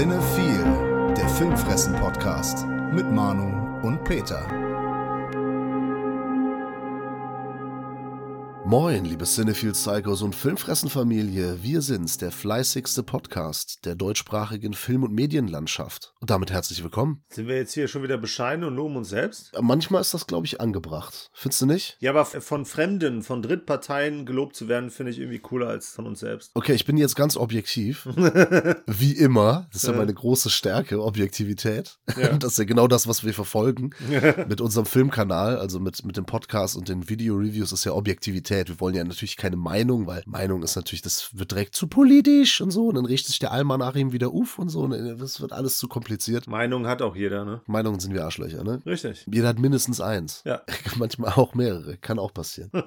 Cinephile, der Filmfressen-Podcast mit Manu und Peter. Moin, liebe Cinephile Psychos und Filmfressenfamilie. Wir sind's, der fleißigste Podcast der deutschsprachigen Film- und Medienlandschaft. Und damit herzlich willkommen. Sind wir jetzt hier schon wieder bescheiden und loben uns selbst? Manchmal ist das, glaube ich, angebracht. Findest du nicht? Ja, aber von Fremden, von Drittparteien gelobt zu werden, finde ich irgendwie cooler als von uns selbst. Okay, ich bin jetzt ganz objektiv. Wie immer. Das ist ja meine große Stärke, Objektivität. Ja. Das ist ja genau das, was wir verfolgen. mit unserem Filmkanal, also mit, mit dem Podcast und den Video-Reviews ist ja Objektivität. Wir wollen ja natürlich keine Meinung, weil Meinung ist natürlich, das wird direkt zu politisch und so. Und dann richtet sich der Almanachim wieder auf und so. Und das wird alles zu kompliziert. Meinung hat auch jeder, ne? Meinungen sind wir Arschlöcher, ne? Richtig. Jeder hat mindestens eins. Ja. Manchmal auch mehrere. Kann auch passieren.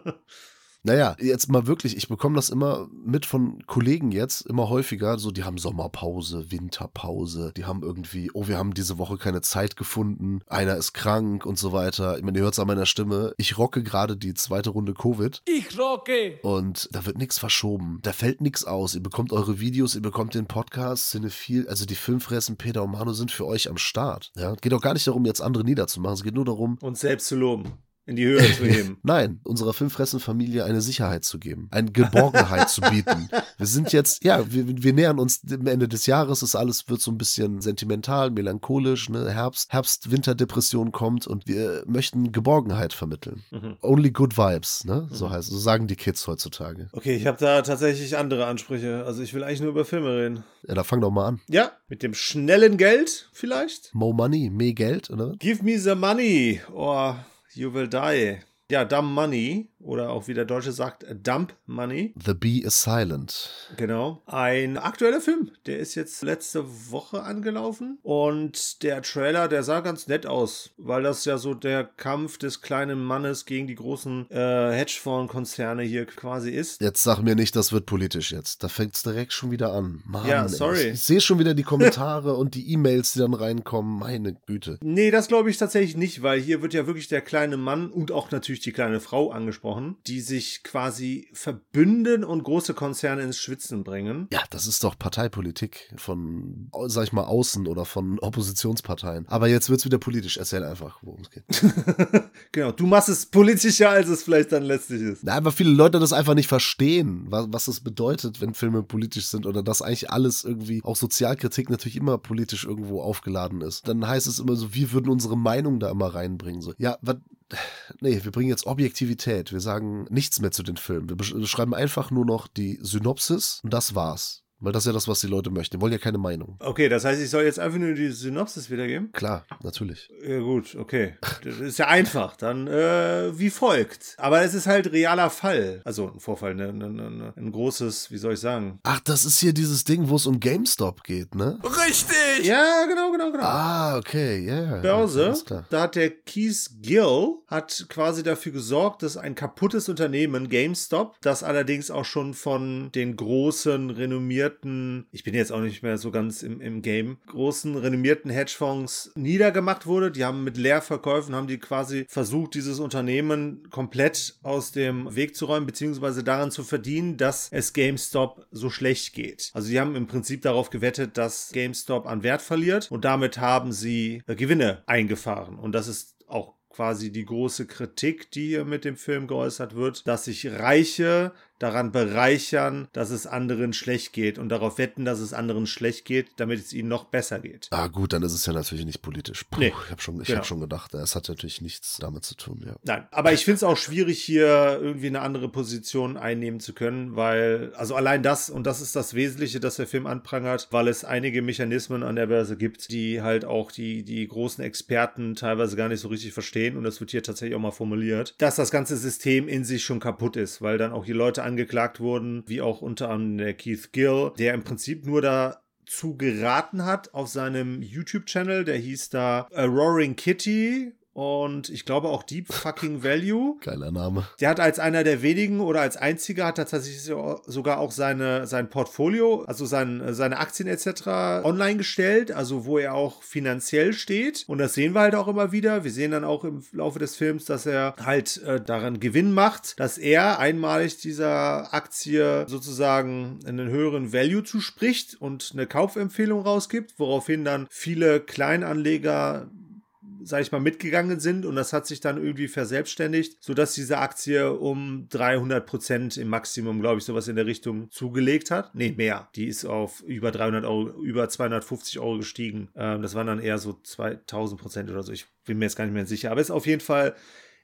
Naja, jetzt mal wirklich, ich bekomme das immer mit von Kollegen jetzt, immer häufiger, so die haben Sommerpause, Winterpause, die haben irgendwie, oh, wir haben diese Woche keine Zeit gefunden, einer ist krank und so weiter. Ich meine, ihr hört es an meiner Stimme, ich rocke gerade die zweite Runde Covid Ich rocke. und da wird nichts verschoben, da fällt nichts aus. Ihr bekommt eure Videos, ihr bekommt den Podcast, Cinephil, also die Filmfressen Peter und Manu sind für euch am Start. Ja, geht auch gar nicht darum, jetzt andere niederzumachen, es geht nur darum, Uns selbst zu loben. In die Höhe zu heben. Nein, unserer Filmfressenfamilie eine Sicherheit zu geben, eine Geborgenheit zu bieten. Wir sind jetzt, ja, wir, wir nähern uns dem Ende des Jahres, das alles wird so ein bisschen sentimental, melancholisch, ne? Herbst, Herbst, Winterdepression kommt und wir möchten Geborgenheit vermitteln. Mhm. Only good vibes, ne? So heißt, so sagen die Kids heutzutage. Okay, ich habe da tatsächlich andere Ansprüche. Also ich will eigentlich nur über Filme reden. Ja, da fang doch mal an. Ja, mit dem schnellen Geld vielleicht? Mo Money, mehr Geld, oder? Give me the money or you will die. Ja, dumb money oder auch wie der Deutsche sagt, dump money. The Bee is Silent. Genau. Ein aktueller Film. Der ist jetzt letzte Woche angelaufen. Und der Trailer, der sah ganz nett aus, weil das ja so der Kampf des kleinen Mannes gegen die großen äh, Hedgefonds-Konzerne hier quasi ist. Jetzt sag mir nicht, das wird politisch jetzt. Da fängt's direkt schon wieder an. Mann, Ja, ey. sorry. Ich, ich sehe schon wieder die Kommentare und die E-Mails, die dann reinkommen. Meine Güte. Nee, das glaube ich tatsächlich nicht, weil hier wird ja wirklich der kleine Mann und auch natürlich die kleine Frau angesprochen, die sich quasi verbünden und große Konzerne ins Schwitzen bringen. Ja, das ist doch Parteipolitik von, sag ich mal, außen oder von Oppositionsparteien. Aber jetzt wird's wieder politisch. Erzähl einfach, worum es geht. Genau, du machst es politischer, als es vielleicht dann letztlich ist. Na, aber viele Leute das einfach nicht verstehen, was, was es bedeutet, wenn Filme politisch sind oder dass eigentlich alles irgendwie, auch Sozialkritik natürlich immer politisch irgendwo aufgeladen ist. Dann heißt es immer so, wir würden unsere Meinung da immer reinbringen. So, ja, was. Nee, wir bringen jetzt Objektivität. Wir sagen nichts mehr zu den Filmen. Wir besch- schreiben einfach nur noch die Synopsis und das war's. Weil das ist ja das, was die Leute möchten. Die wollen ja keine Meinung. Okay, das heißt, ich soll jetzt einfach nur die Synopsis wiedergeben? Klar, natürlich. Ja, gut, okay. Das ist ja einfach. Dann äh, wie folgt. Aber es ist halt realer Fall. Also ein Vorfall, ne, ne, ne, ein großes, wie soll ich sagen? Ach, das ist hier dieses Ding, wo es um GameStop geht, ne? Richtig. Ja, genau, genau, genau. Ah, okay, ja. Yeah. Börse. Alles klar. Da hat der Keith Gill hat quasi dafür gesorgt, dass ein kaputtes Unternehmen, GameStop, das allerdings auch schon von den großen, renommierten, ich bin jetzt auch nicht mehr so ganz im, im Game, großen, renommierten Hedgefonds niedergemacht wurde. Die haben mit Leerverkäufen, haben die quasi versucht, dieses Unternehmen komplett aus dem Weg zu räumen, beziehungsweise daran zu verdienen, dass es GameStop so schlecht geht. Also sie haben im Prinzip darauf gewettet, dass GameStop an Wert verliert und damit haben sie äh, Gewinne eingefahren. Und das ist auch quasi die große Kritik, die hier mit dem Film geäußert wird, dass sich Reiche daran bereichern, dass es anderen schlecht geht und darauf wetten, dass es anderen schlecht geht, damit es ihnen noch besser geht. Ah, gut, dann ist es ja natürlich nicht politisch. Puh, Nee, ich habe schon, ich genau. hab schon gedacht, es hat natürlich nichts damit zu tun, ja. Nein, aber ich finde es auch schwierig, hier irgendwie eine andere Position einnehmen zu können, weil, also allein das, und das ist das Wesentliche, das der Film anprangert, weil es einige Mechanismen an der Börse gibt, die halt auch die, die großen Experten teilweise gar nicht so richtig verstehen, und das wird hier tatsächlich auch mal formuliert, dass das ganze System in sich schon kaputt ist, weil dann auch die Leute angeklagt wurden, wie auch unter anderem der Keith Gill, der im Prinzip nur da zu geraten hat auf seinem YouTube-Channel, der hieß da A Roaring Kitty und ich glaube auch Deep Fucking Value. Geiler Name. Der hat als einer der wenigen oder als einziger hat tatsächlich sogar auch seine, sein Portfolio, also sein, seine Aktien etc. online gestellt, also wo er auch finanziell steht. Und das sehen wir halt auch immer wieder. Wir sehen dann auch im Laufe des Films, dass er halt äh, daran Gewinn macht, dass er einmalig dieser Aktie sozusagen einen höheren Value zuspricht und eine Kaufempfehlung rausgibt, woraufhin dann viele Kleinanleger sag ich mal, mitgegangen sind und das hat sich dann irgendwie verselbstständigt, sodass diese Aktie um 300 Prozent im Maximum, glaube ich, sowas in der Richtung zugelegt hat. Nee, mehr. Die ist auf über 300 Euro, über 250 Euro gestiegen. Ähm, das waren dann eher so 2000 Prozent oder so. Ich bin mir jetzt gar nicht mehr sicher. Aber es ist auf jeden Fall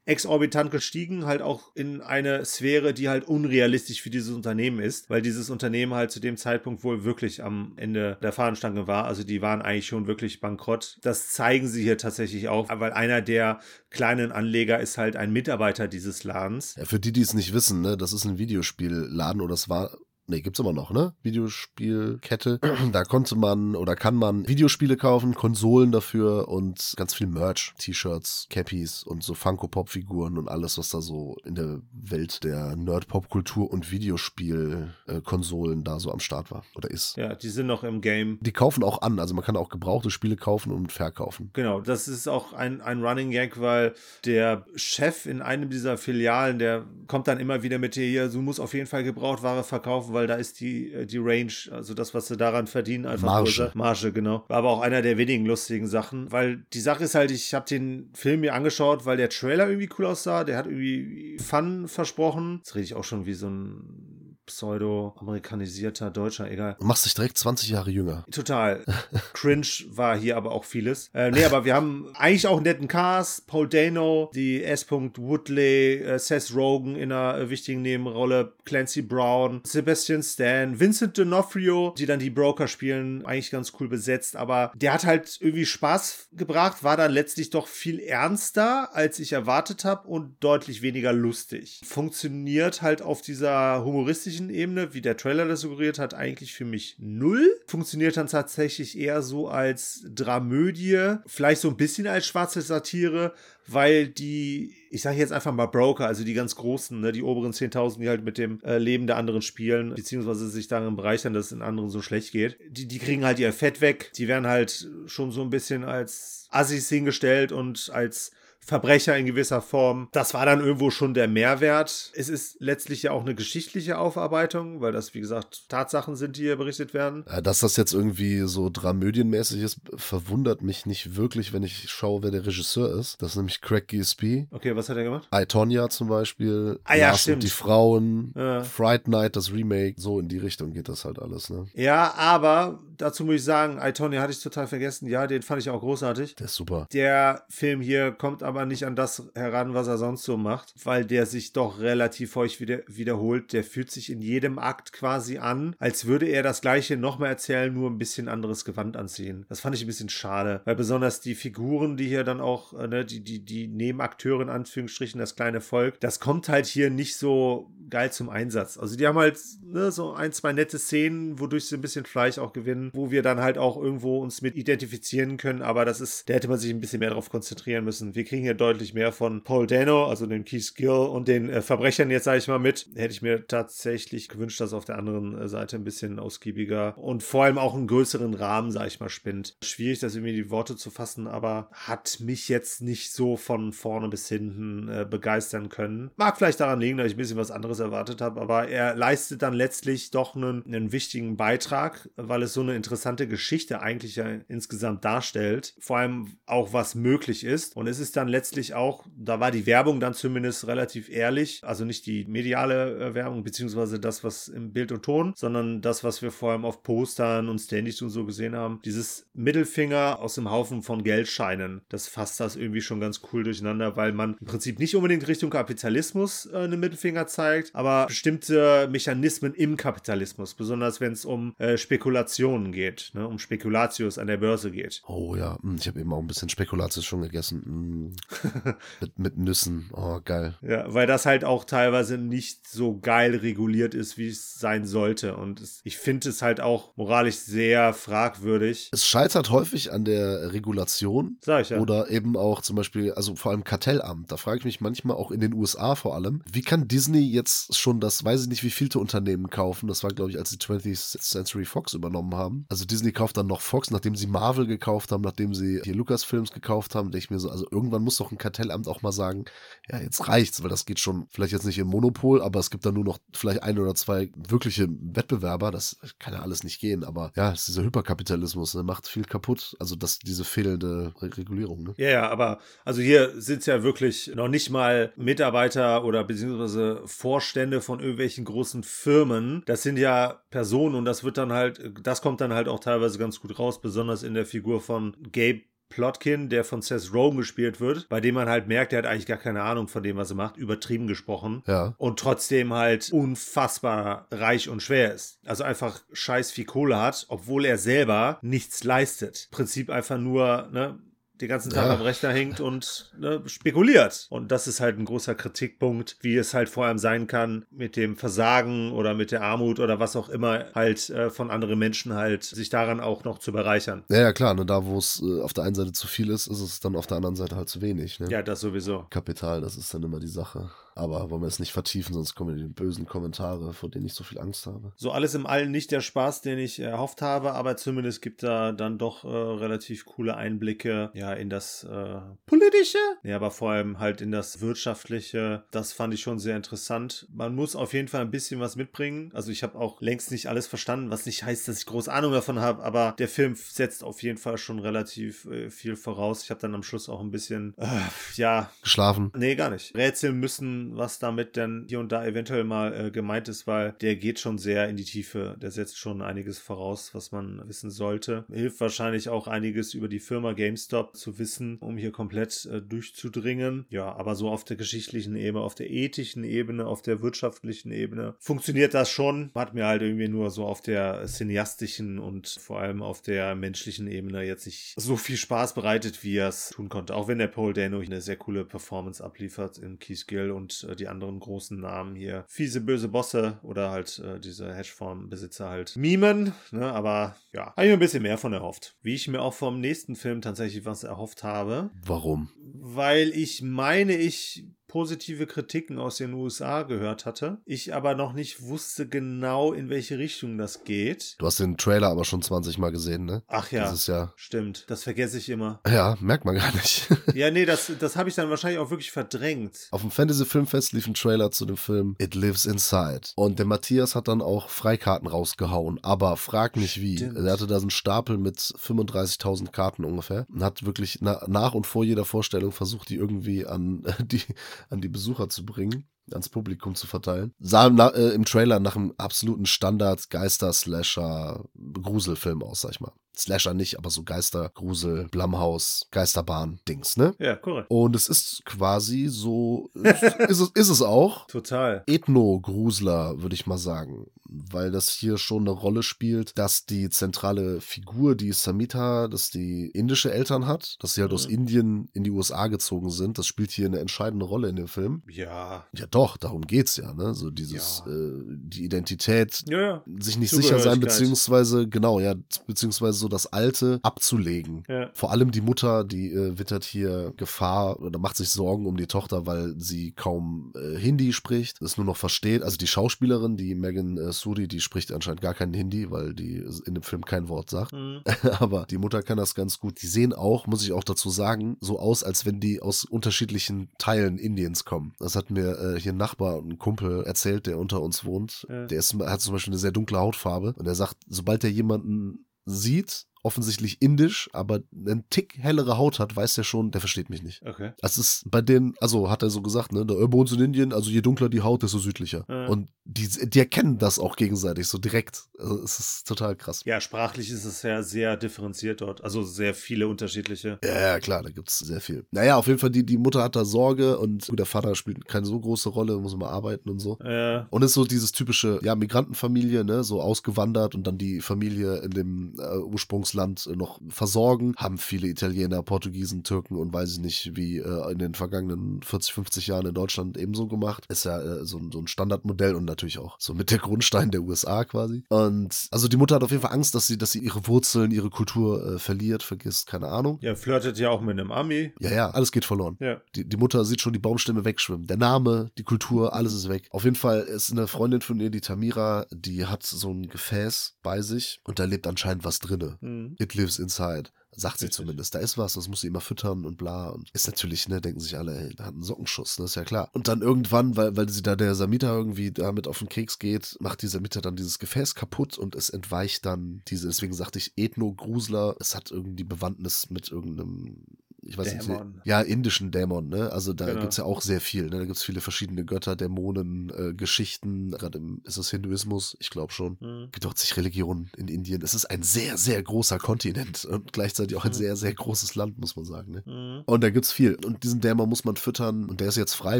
exorbitant gestiegen, halt auch in eine Sphäre, die halt unrealistisch für dieses Unternehmen ist, weil dieses Unternehmen halt zu dem Zeitpunkt wohl wirklich am Ende der Fahnenstange war. Also die waren eigentlich schon wirklich bankrott. Das zeigen sie hier tatsächlich auch, weil einer der kleinen Anleger ist halt ein Mitarbeiter dieses Ladens. Ja, für die, die es nicht wissen, ne, das ist ein Videospielladen oder es war nee, gibt's immer noch, ne? Videospielkette. Da konnte man oder kann man Videospiele kaufen, Konsolen dafür und ganz viel Merch, T-Shirts, Cappies und so Funko-Pop-Figuren und alles, was da so in der Welt der Nerd-Pop-Kultur und Videospiel-Konsolen da so am Start war oder ist. Ja, die sind noch im Game. Die kaufen auch an, also man kann auch gebrauchte Spiele kaufen und verkaufen. Genau, das ist auch ein, ein Running Gag, weil der Chef in einem dieser Filialen, der kommt dann immer wieder mit dir hier, du musst auf jeden Fall Gebrauchtware verkaufen, weil weil da ist die, äh, die Range, also das, was sie daran verdienen, einfach Marge. größer. Marge, genau. War aber auch einer der wenigen lustigen Sachen, weil die Sache ist halt, ich habe den Film mir angeschaut, weil der Trailer irgendwie cool aussah, der hat irgendwie Fun versprochen. Jetzt rede ich auch schon wie so ein pseudo-amerikanisierter Deutscher, egal. Du machst dich direkt 20 Jahre jünger. Total. Cringe war hier aber auch vieles. Äh, nee, aber wir haben eigentlich auch einen netten Cast. Paul Dano, die S. Woodley, äh, Seth Rogen in einer äh, wichtigen Nebenrolle, Clancy Brown, Sebastian Stan, Vincent D'Onofrio, die dann die Broker spielen, eigentlich ganz cool besetzt, aber der hat halt irgendwie Spaß gebracht, war dann letztlich doch viel ernster, als ich erwartet habe und deutlich weniger lustig. Funktioniert halt auf dieser humoristischen inhaltlichen Ebene, wie der Trailer das suggeriert hat, eigentlich für mich null. Funktioniert dann tatsächlich eher so als Dramödie, vielleicht so ein bisschen als schwarze Satire, weil die, ich sage jetzt einfach mal Broker, also die ganz großen, ne, die oberen 10.000, die halt mit dem äh, Leben der anderen spielen, beziehungsweise sich darin bereichern, dass es in anderen so schlecht geht, die, die kriegen halt ihr Fett weg. Die werden halt schon so ein bisschen als Assis hingestellt und als Verbrecher in gewisser Form. Das war dann irgendwo schon der Mehrwert. Es ist letztlich ja auch eine geschichtliche Aufarbeitung, weil das, wie gesagt, Tatsachen sind, die hier berichtet werden. Dass das jetzt irgendwie so dramödienmäßig ist, verwundert mich nicht wirklich, wenn ich schaue, wer der Regisseur ist. Das ist nämlich Craig Gillespie. Okay, was hat er gemacht? I, Tonya zum Beispiel. Ah ja, Lars stimmt. Die Frauen. Ja. Fright Night, das Remake. So in die Richtung geht das halt alles, ne? Ja, aber dazu muss ich sagen, I, Tonya hatte ich total vergessen. Ja, den fand ich auch großartig. Der ist super. Der Film hier kommt aber nicht an das heran, was er sonst so macht, weil der sich doch relativ häufig wieder, wiederholt. Der fühlt sich in jedem Akt quasi an, als würde er das gleiche nochmal erzählen, nur ein bisschen anderes Gewand anziehen. Das fand ich ein bisschen schade, weil besonders die Figuren, die hier dann auch, äh, ne, die, die, die Nebenakteure in Anführungsstrichen, das kleine Volk, das kommt halt hier nicht so geil zum Einsatz. Also die haben halt ne, so ein, zwei nette Szenen, wodurch sie ein bisschen Fleisch auch gewinnen, wo wir dann halt auch irgendwo uns mit identifizieren können, aber das ist, da hätte man sich ein bisschen mehr darauf konzentrieren müssen. Wir kriegen hier deutlich mehr von Paul Dano, also dem Keith Gill und den äh, Verbrechern jetzt, sage ich mal, mit. Hätte ich mir tatsächlich gewünscht, dass auf der anderen äh, Seite ein bisschen ausgiebiger und vor allem auch einen größeren Rahmen, sage ich mal, spinnt. Schwierig, das irgendwie die Worte zu fassen, aber hat mich jetzt nicht so von vorne bis hinten äh, begeistern können. Mag vielleicht daran liegen, dass ich ein bisschen was anderes erwartet habe, aber er leistet dann letztlich doch einen, einen wichtigen Beitrag, weil es so eine interessante Geschichte eigentlich ja insgesamt darstellt. Vor allem auch, was möglich ist. Und es ist dann letztlich auch, da war die Werbung dann zumindest relativ ehrlich, also nicht die mediale äh, Werbung, beziehungsweise das, was im Bild und Ton, sondern das, was wir vor allem auf Postern und Standys und so gesehen haben. Dieses Mittelfinger aus dem Haufen von Geldscheinen, das fasst das irgendwie schon ganz cool durcheinander, weil man im Prinzip nicht unbedingt Richtung Kapitalismus äh, einen Mittelfinger zeigt, aber bestimmte Mechanismen im Kapitalismus, besonders wenn es um äh, Spekulationen geht, ne? um Spekulatius an der Börse geht. Oh ja, hm, ich habe eben auch ein bisschen Spekulatius schon gegessen. Mit, mit Nüssen. Oh, geil. Ja, weil das halt auch teilweise nicht so geil reguliert ist, wie es sein sollte. Und es, ich finde es halt auch moralisch sehr fragwürdig. Es scheitert häufig an der Regulation. Sag ich ja. Oder eben auch zum Beispiel, also vor allem Kartellamt. Da frage ich mich manchmal auch in den USA vor allem, wie kann Disney jetzt schon das, weiß ich nicht, wie vielte Unternehmen kaufen? Das war, glaube ich, als sie 20th Century Fox übernommen haben. Also Disney kauft dann noch Fox, nachdem sie Marvel gekauft haben, nachdem sie hier Lucasfilms gekauft haben, denke ich mir so, also irgendwann muss doch ein Kartellamt auch mal sagen, ja, jetzt reicht's, weil das geht schon vielleicht jetzt nicht im Monopol, aber es gibt da nur noch vielleicht ein oder zwei wirkliche Wettbewerber. Das kann ja alles nicht gehen, aber ja, es ist dieser Hyperkapitalismus, der macht viel kaputt. Also das, diese fehlende Re Regulierung. Ne? Ja, ja, aber also hier sind es ja wirklich noch nicht mal Mitarbeiter oder beziehungsweise Vorstände von irgendwelchen großen Firmen. Das sind ja Personen und das wird dann halt, das kommt dann halt auch teilweise ganz gut raus, besonders in der Figur von Gabe Plotkin, der von Seth Rogen gespielt wird, bei dem man halt merkt, der hat eigentlich gar keine Ahnung von dem, was er macht, übertrieben gesprochen. Ja. Und trotzdem halt unfassbar reich und schwer ist. Also einfach scheiß viel Kohle hat, obwohl er selber nichts leistet. Prinzip einfach nur, ne, den ganzen Tag Ja. am Rechner hängt und ne, spekuliert. Und das ist halt ein großer Kritikpunkt, wie es halt vor allem sein kann mit dem Versagen oder mit der Armut oder was auch immer halt äh, von anderen Menschen halt sich daran auch noch zu bereichern. Ja, ja, klar, ne, da wo es äh, auf der einen Seite zu viel ist, ist es dann auf der anderen Seite halt zu wenig. Ne? Ja, das sowieso. Kapital, das ist dann immer die Sache. Aber wollen wir es nicht vertiefen, sonst kommen die bösen Kommentare, vor denen ich so viel Angst habe. So alles im Allen nicht der Spaß, den ich erhofft habe, aber zumindest gibt da dann doch äh, relativ coole Einblicke ja in das äh, politische, ja, aber vor allem halt in das wirtschaftliche. Das fand ich schon sehr interessant. Man muss auf jeden Fall ein bisschen was mitbringen. Also ich habe auch längst nicht alles verstanden, was nicht heißt, dass ich groß Ahnung davon habe, aber der Film setzt auf jeden Fall schon relativ äh, viel voraus. Ich habe dann am Schluss auch ein bisschen äh, ja, Geschlafen. Nee, gar nicht. Rätseln müssen, was damit denn hier und da eventuell mal äh, gemeint ist, weil der geht schon sehr in die Tiefe. Der setzt schon einiges voraus, was man wissen sollte. Hilft wahrscheinlich auch einiges über die Firma GameStop zu wissen, um hier komplett äh, durchzudringen. Ja, aber so auf der geschichtlichen Ebene, auf der ethischen Ebene, auf der wirtschaftlichen Ebene funktioniert das schon. Hat mir halt irgendwie nur so auf der cineastischen und vor allem auf der menschlichen Ebene jetzt nicht so viel Spaß bereitet, wie er es tun konnte. Auch wenn der Paul Dano eine sehr coole Performance abliefert in Keith Gill und äh, die anderen großen Namen hier. Fiese, böse Bosse oder halt äh, diese Hedgefonds-Besitzer halt mimen. Ne? Aber ja, habe ich mir ein bisschen mehr von erhofft. Wie ich mir auch vom nächsten Film tatsächlich was erhofft habe Warum? weil ich meine, ich positive Kritiken aus den USA gehört hatte. Ich aber noch nicht wusste genau, in welche Richtung das geht. Du hast den Trailer aber schon 20 Mal gesehen, ne? Ach ja, Das ist ja. stimmt. Das vergesse ich immer. Ja, merkt man gar nicht. Ja, nee, das, das habe ich dann wahrscheinlich auch wirklich verdrängt. Auf dem Fantasy Filmfest lief ein Trailer zu dem Film It Lives Inside. Und der Matthias hat dann auch Freikarten rausgehauen. Aber frag nicht wie. Stimmt. Er hatte da so einen Stapel mit 35.000 Karten ungefähr. Und hat wirklich na, nach und vor jeder Vorstellung versucht, die irgendwie an die, an die Besucher zu bringen. ans Publikum zu verteilen. Sah im, äh, im Trailer nach einem absoluten Standard-Geister-Slasher-Gruselfilm aus, sag ich mal. Slasher nicht, aber so Geister, Grusel, Blumhaus, Geisterbahn-Dings, ne? Ja, korrekt. Und es ist quasi so, ist, ist, es, ist es auch. Total. Ethno-Grusler, würde ich mal sagen. Weil das hier schon eine Rolle spielt, dass die zentrale Figur, die Samita, dass die indische Eltern hat, dass sie halt aus Mhm. Indien in die USA gezogen sind. Das spielt hier eine entscheidende Rolle in dem Film. Ja. Ja, doch, darum geht's ja, ne? So dieses, Ja. äh, die Identität, Ja, ja. sich nicht sicher sein, beziehungsweise, genau, ja, beziehungsweise so das Alte abzulegen. Vor allem die Mutter, die äh, wittert hier Gefahr oder macht sich Sorgen um die Tochter, weil sie kaum äh, Hindi spricht, es nur noch versteht. Also die Schauspielerin, die Megan äh, Suri, die spricht anscheinend gar kein Hindi, weil die in dem Film kein Wort sagt. Mhm. Aber die Mutter kann das ganz gut. Die sehen auch, muss ich auch dazu sagen, so aus, als wenn die aus unterschiedlichen Teilen Indiens kommen. Das hat mir äh, hier ein Nachbar und ein Kumpel erzählt, der unter uns wohnt. Ja. Der ist, hat zum Beispiel eine sehr dunkle Hautfarbe und er sagt, sobald er jemanden sieht offensichtlich indisch, aber einen Tick hellere Haut hat, weiß der schon, der versteht mich nicht. Okay. Es ist bei denen, also hat er so gesagt, ne, der bei uns in Indien, also je dunkler die Haut, desto südlicher. Ja. Und die, die erkennen das auch gegenseitig so direkt. Also es ist total krass. Ja, sprachlich ist es ja sehr differenziert dort. Also sehr viele unterschiedliche. Ja, ja, klar, da gibt's sehr viel. Naja, auf jeden Fall, die, die Mutter hat da Sorge und gut, der Vater spielt keine so große Rolle, muss immer arbeiten und so. Äh, Und ist so dieses typische, ja, Migrantenfamilie, ne, so ausgewandert und dann die Familie in dem äh, Ursprungsland äh, noch versorgen. Haben viele Italiener, Portugiesen, Türken und weiß ich nicht, wie äh, in den vergangenen 40, 50 Jahren in Deutschland ebenso gemacht. Ist ja äh, so, ein- so ein Standardmodell und natürlich auch so mit der Grundstein der USA quasi. Und also die Mutter hat auf jeden Fall Angst, dass sie, dass sie ihre Wurzeln, ihre Kultur äh, verliert, vergisst, keine Ahnung. ja, flirtet ja auch mit einem Ami. Ja, ja, alles geht verloren. Ja. Die, die Mutter sieht schon die Baumstämme wegschwimmen. Der Name, die Kultur, alles ist weg. Auf jeden Fall ist eine Freundin von ihr, die Tamira, die hat so ein Gefäß bei sich und da lebt anscheinend was drinne. Hm. It lives inside. Sagt sie Richtig. zumindest. Da ist was, das muss sie immer füttern und bla. Und ist natürlich, ne, denken sich alle, ey, da hat einen Sockenschuss, ne, ist ja klar. Und dann irgendwann, weil, weil sie da der Samita irgendwie damit auf den Keks geht, macht die Samita dann dieses Gefäß kaputt und es entweicht dann diese, deswegen sagte ich Ethno-Grusler. Es hat irgendwie Bewandtnis mit irgendeinem, ich weiß Dämon. nicht, ja, indischen Dämon, ne? Also da Genau. gibt's ja auch sehr viel, ne? Da gibt's viele verschiedene Götter, Dämonen, äh, Geschichten. Gerade im, ist es Hinduismus? Ich glaube schon. Hm. gibt auch zig Religionen in Indien. Es ist ein sehr, sehr großer Kontinent und gleichzeitig auch ein Mhm. sehr, sehr großes Land, muss man sagen. Ne? Hm. Und da gibt's viel. Und diesen Dämon muss man füttern. Und der ist jetzt frei,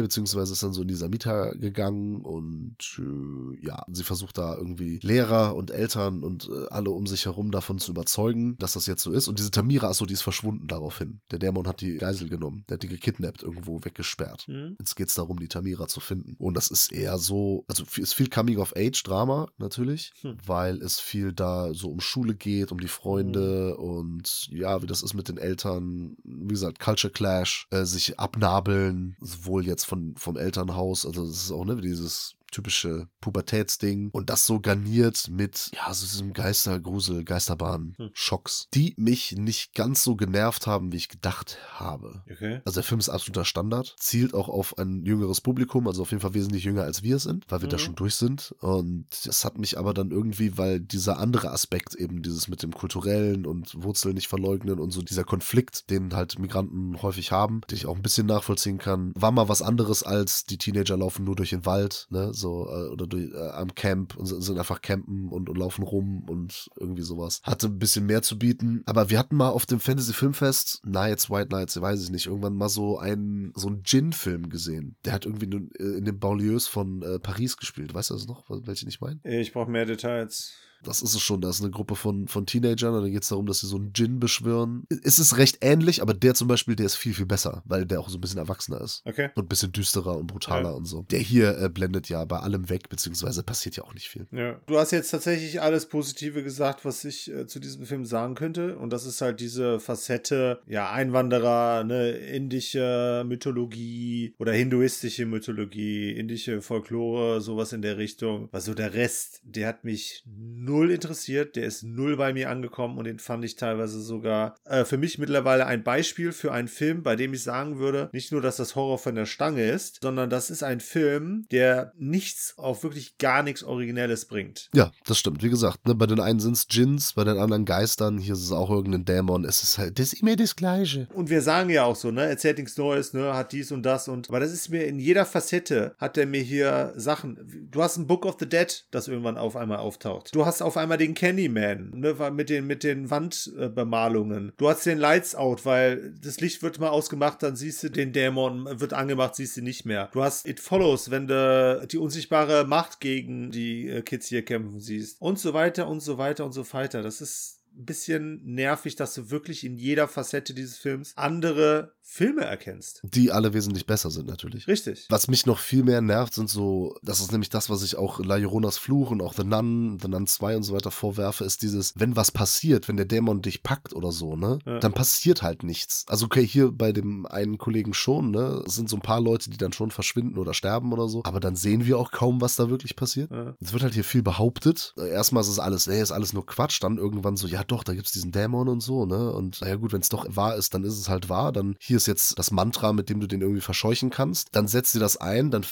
beziehungsweise ist dann so in die Samita gegangen. Und äh, ja, sie versucht da irgendwie Lehrer und Eltern und äh, alle um sich herum davon zu überzeugen, dass das jetzt so ist. Und diese Tamira, achso, die ist verschwunden daraufhin. Der Dämon hat die Geisel genommen. Der hat die gekidnappt, irgendwo weggesperrt. Hm. Jetzt geht's darum, die Tamira zu finden. Und das ist eher so, also viel- ist viel Coming-of-Age-Drama natürlich, Hm. weil es viel da so um Schule geht, um die Freunde und ja, wie das ist mit den Eltern, wie gesagt, Culture Clash, äh, sich abnabeln, sowohl jetzt von, vom Elternhaus, also das ist auch, ne, dieses typische Pubertätsding und das so garniert mit, ja, so diesem Geistergrusel, Geisterbahn. Schocks, die mich nicht ganz so genervt haben, wie ich gedacht habe. Okay. Also der Film ist absoluter Standard, zielt auch auf ein jüngeres Publikum, also auf jeden Fall wesentlich jünger als wir sind, weil wir da Mhm. schon durch sind. Und das hat mich aber dann irgendwie, weil dieser andere Aspekt eben dieses mit dem kulturellen und Wurzeln nicht verleugnen und so dieser Konflikt, den halt Migranten häufig haben, den ich auch ein bisschen nachvollziehen kann, war mal was anderes als die Teenager laufen nur durch den Wald, ne, so äh, oder durch, äh, am Camp und sind einfach campen und, und laufen rum und irgendwie sowas. Hatte ein bisschen mehr zu bieten, aber wir hatten mal auf dem Fantasy Filmfest Nights, White Nights, weiß ich nicht, irgendwann mal so einen so einen Gin-Film gesehen. Der hat irgendwie nun, äh, in den Banlieues von äh, Paris gespielt. Weißt du das noch, welchen ich meine? Ich brauche mehr Details. Das ist es schon. Da ist eine Gruppe von, von Teenagern und dann geht es darum, dass sie so einen Gin beschwören. Es ist recht ähnlich, aber der zum Beispiel, der ist viel, viel besser, weil der auch so ein bisschen erwachsener ist. Okay. Und ein bisschen düsterer und brutaler Ja. und so. Der hier äh, blendet ja bei allem weg, beziehungsweise passiert ja auch nicht viel. Ja. Du hast jetzt tatsächlich alles Positive gesagt, was ich äh, zu diesem Film sagen könnte. Und das ist halt diese Facette, ja, Einwanderer, ne, indische Mythologie oder hinduistische Mythologie, indische Folklore, sowas in der Richtung. Aber so der Rest, der hat mich null interessiert, der ist null bei mir angekommen und den fand ich teilweise sogar äh, für mich mittlerweile ein Beispiel für einen Film, bei dem ich sagen würde, nicht nur, dass das Horror von der Stange ist, sondern das ist ein Film, der nichts, auch wirklich gar nichts Originelles bringt. Ja, das stimmt. Wie gesagt, ne, bei den einen sind es Djinns, bei den anderen Geistern. Hier ist es auch irgendein Dämon. Es ist halt, das ist immer das Gleiche. Und wir sagen ja auch so, ne, erzählt nichts Neues, ne, hat dies und das und, aber das ist mir in jeder Facette, hat er mir hier Sachen, du hast ein Book of the Dead, das irgendwann auf einmal auftaucht. Du hast auf einmal den Candyman, ne, mit den, mit den Wandbemalungen. Du hast den Lights Out, weil das Licht wird mal ausgemacht, dann siehst du den Dämon, wird angemacht, siehst du nicht mehr. Du hast It Follows, wenn du die unsichtbare Macht gegen die äh, Kids hier kämpfen siehst. Und so weiter und so weiter und so weiter. Das ist bisschen nervig, dass du wirklich in jeder Facette dieses Films andere Filme erkennst. Die alle wesentlich besser sind natürlich. Richtig. Was mich noch viel mehr nervt, sind so, das ist nämlich das, was ich auch La Lloronas Fluch und auch The Nun, The Nun 2 und so weiter vorwerfe, ist dieses, wenn was passiert, wenn der Dämon dich packt oder so, ne, Ja. dann passiert halt nichts. Also okay, hier bei dem einen Kollegen schon, ne, es sind so ein paar Leute, die dann schon verschwinden oder sterben oder so, aber dann sehen wir auch kaum, was da wirklich passiert. Ja. Es wird halt hier viel behauptet. Erstmal ist es alles, nee, ist alles nur Quatsch. Dann irgendwann so, ja, doch, da gibt's diesen Dämon und so, ne? Und naja gut, wenn es doch wahr ist, dann ist es halt wahr. Dann hier ist jetzt das Mantra, mit dem du den irgendwie verscheuchen kannst. Dann setzt sie das ein, dann,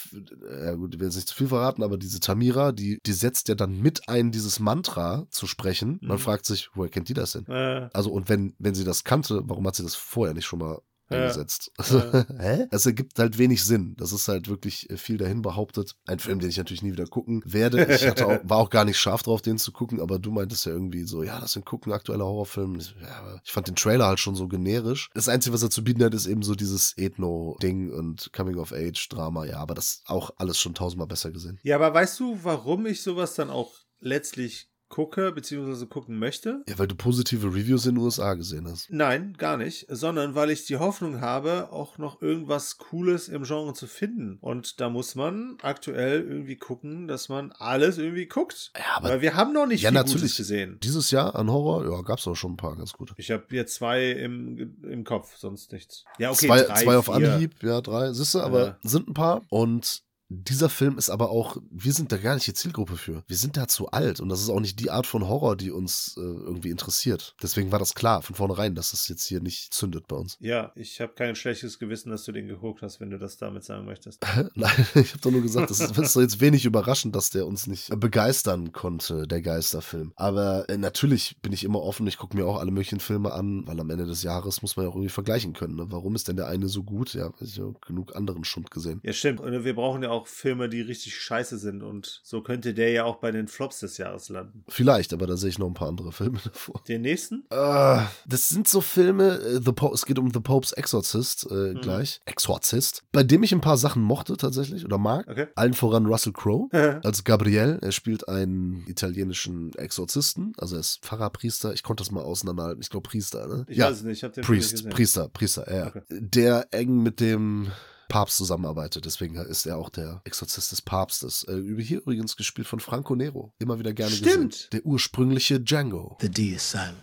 ja gut, ich will jetzt nicht zu viel verraten, aber diese Tamira, die, die setzt ja dann mit ein, dieses Mantra zu sprechen. Man Mhm. fragt sich, woher kennt die das denn? Äh, Also, und wenn, wenn sie das kannte, warum hat sie das vorher nicht schon mal. Eingesetzt? Also, hä? Das ergibt halt wenig Sinn. Das ist halt wirklich äh, viel dahin behauptet. Ein Film, den ich natürlich nie wieder gucken werde. Ich auch, war auch gar nicht scharf drauf, den zu gucken, aber du meintest ja irgendwie so, ja, das sind gucken aktuelle Horrorfilme. Ja, ich fand den Trailer halt schon so generisch. Das Einzige, was er zu bieten hat, ist eben so dieses Ethno-Ding und Coming-of-Age-Drama. Ja, aber das auch alles schon tausendmal besser gesehen. ja, aber weißt du, warum ich sowas dann auch letztlich gucke, beziehungsweise gucken möchte? Ja, weil du positive Reviews in den USA gesehen hast. Nein, gar nicht, sondern weil ich die Hoffnung habe, auch noch irgendwas Cooles im Genre zu finden. Und da muss man aktuell irgendwie gucken, dass man alles irgendwie guckt. Ja, aber Weil wir haben noch nicht Ja, viel natürlich. Gutes gesehen. dieses Jahr an Horror, ja, gab's auch schon ein paar ganz gute. Ich habe jetzt zwei im, im Kopf, sonst nichts. Ja, okay, zwei, drei, zwei auf vier. Anhieb, ja, drei, siehst du, aber Ja. sind ein paar. Und dieser Film ist aber auch, wir sind da gar nicht die Zielgruppe für. Wir sind da zu alt und das ist auch nicht die Art von Horror, die uns äh, irgendwie interessiert. Deswegen war das klar von vornherein, dass das jetzt hier nicht zündet bei uns. Ja, ich habe kein schlechtes Gewissen, dass du den geguckt hast, wenn du das damit sagen möchtest. Nein, ich habe doch nur gesagt, das ist, das ist doch jetzt wenig überraschend, dass der uns nicht begeistern konnte, der Geisterfilm. Aber äh, natürlich bin ich immer offen, ich gucke mir auch alle möglichen Filme an, weil am Ende des Jahres muss man ja auch irgendwie vergleichen können. Ne? Warum ist denn der eine so gut? Ja, ich habe genug anderen Schund gesehen. Ja, stimmt. Und wir brauchen ja auch Filme, die richtig scheiße sind. Und so könnte der ja auch bei den Flops des Jahres landen. Vielleicht, aber da sehe ich noch ein paar andere Filme davor. Den nächsten? Äh, das sind so Filme, äh, The po es geht um The Pope's Exorcist äh, Mhm. gleich. Exorzist. Bei dem ich ein paar Sachen mochte tatsächlich oder mag. Okay. Allen voran Russell Crowe. Als Gabriel, er spielt einen italienischen Exorzisten, also er ist Pfarrer, Priester, ich konnte das mal auseinanderhalten, ich glaube Priester, ne? ich ja, weiß es nicht. Ich habe den Priest. Priester, Priester, ja. Okay. Der eng mit dem Papst zusammenarbeitet, deswegen ist er auch der Exorzist des Papstes. Äh, hier übrigens gespielt von Franco Nero, immer wieder gerne Stimmt. gesehen. Der ursprüngliche Django. The D is silent.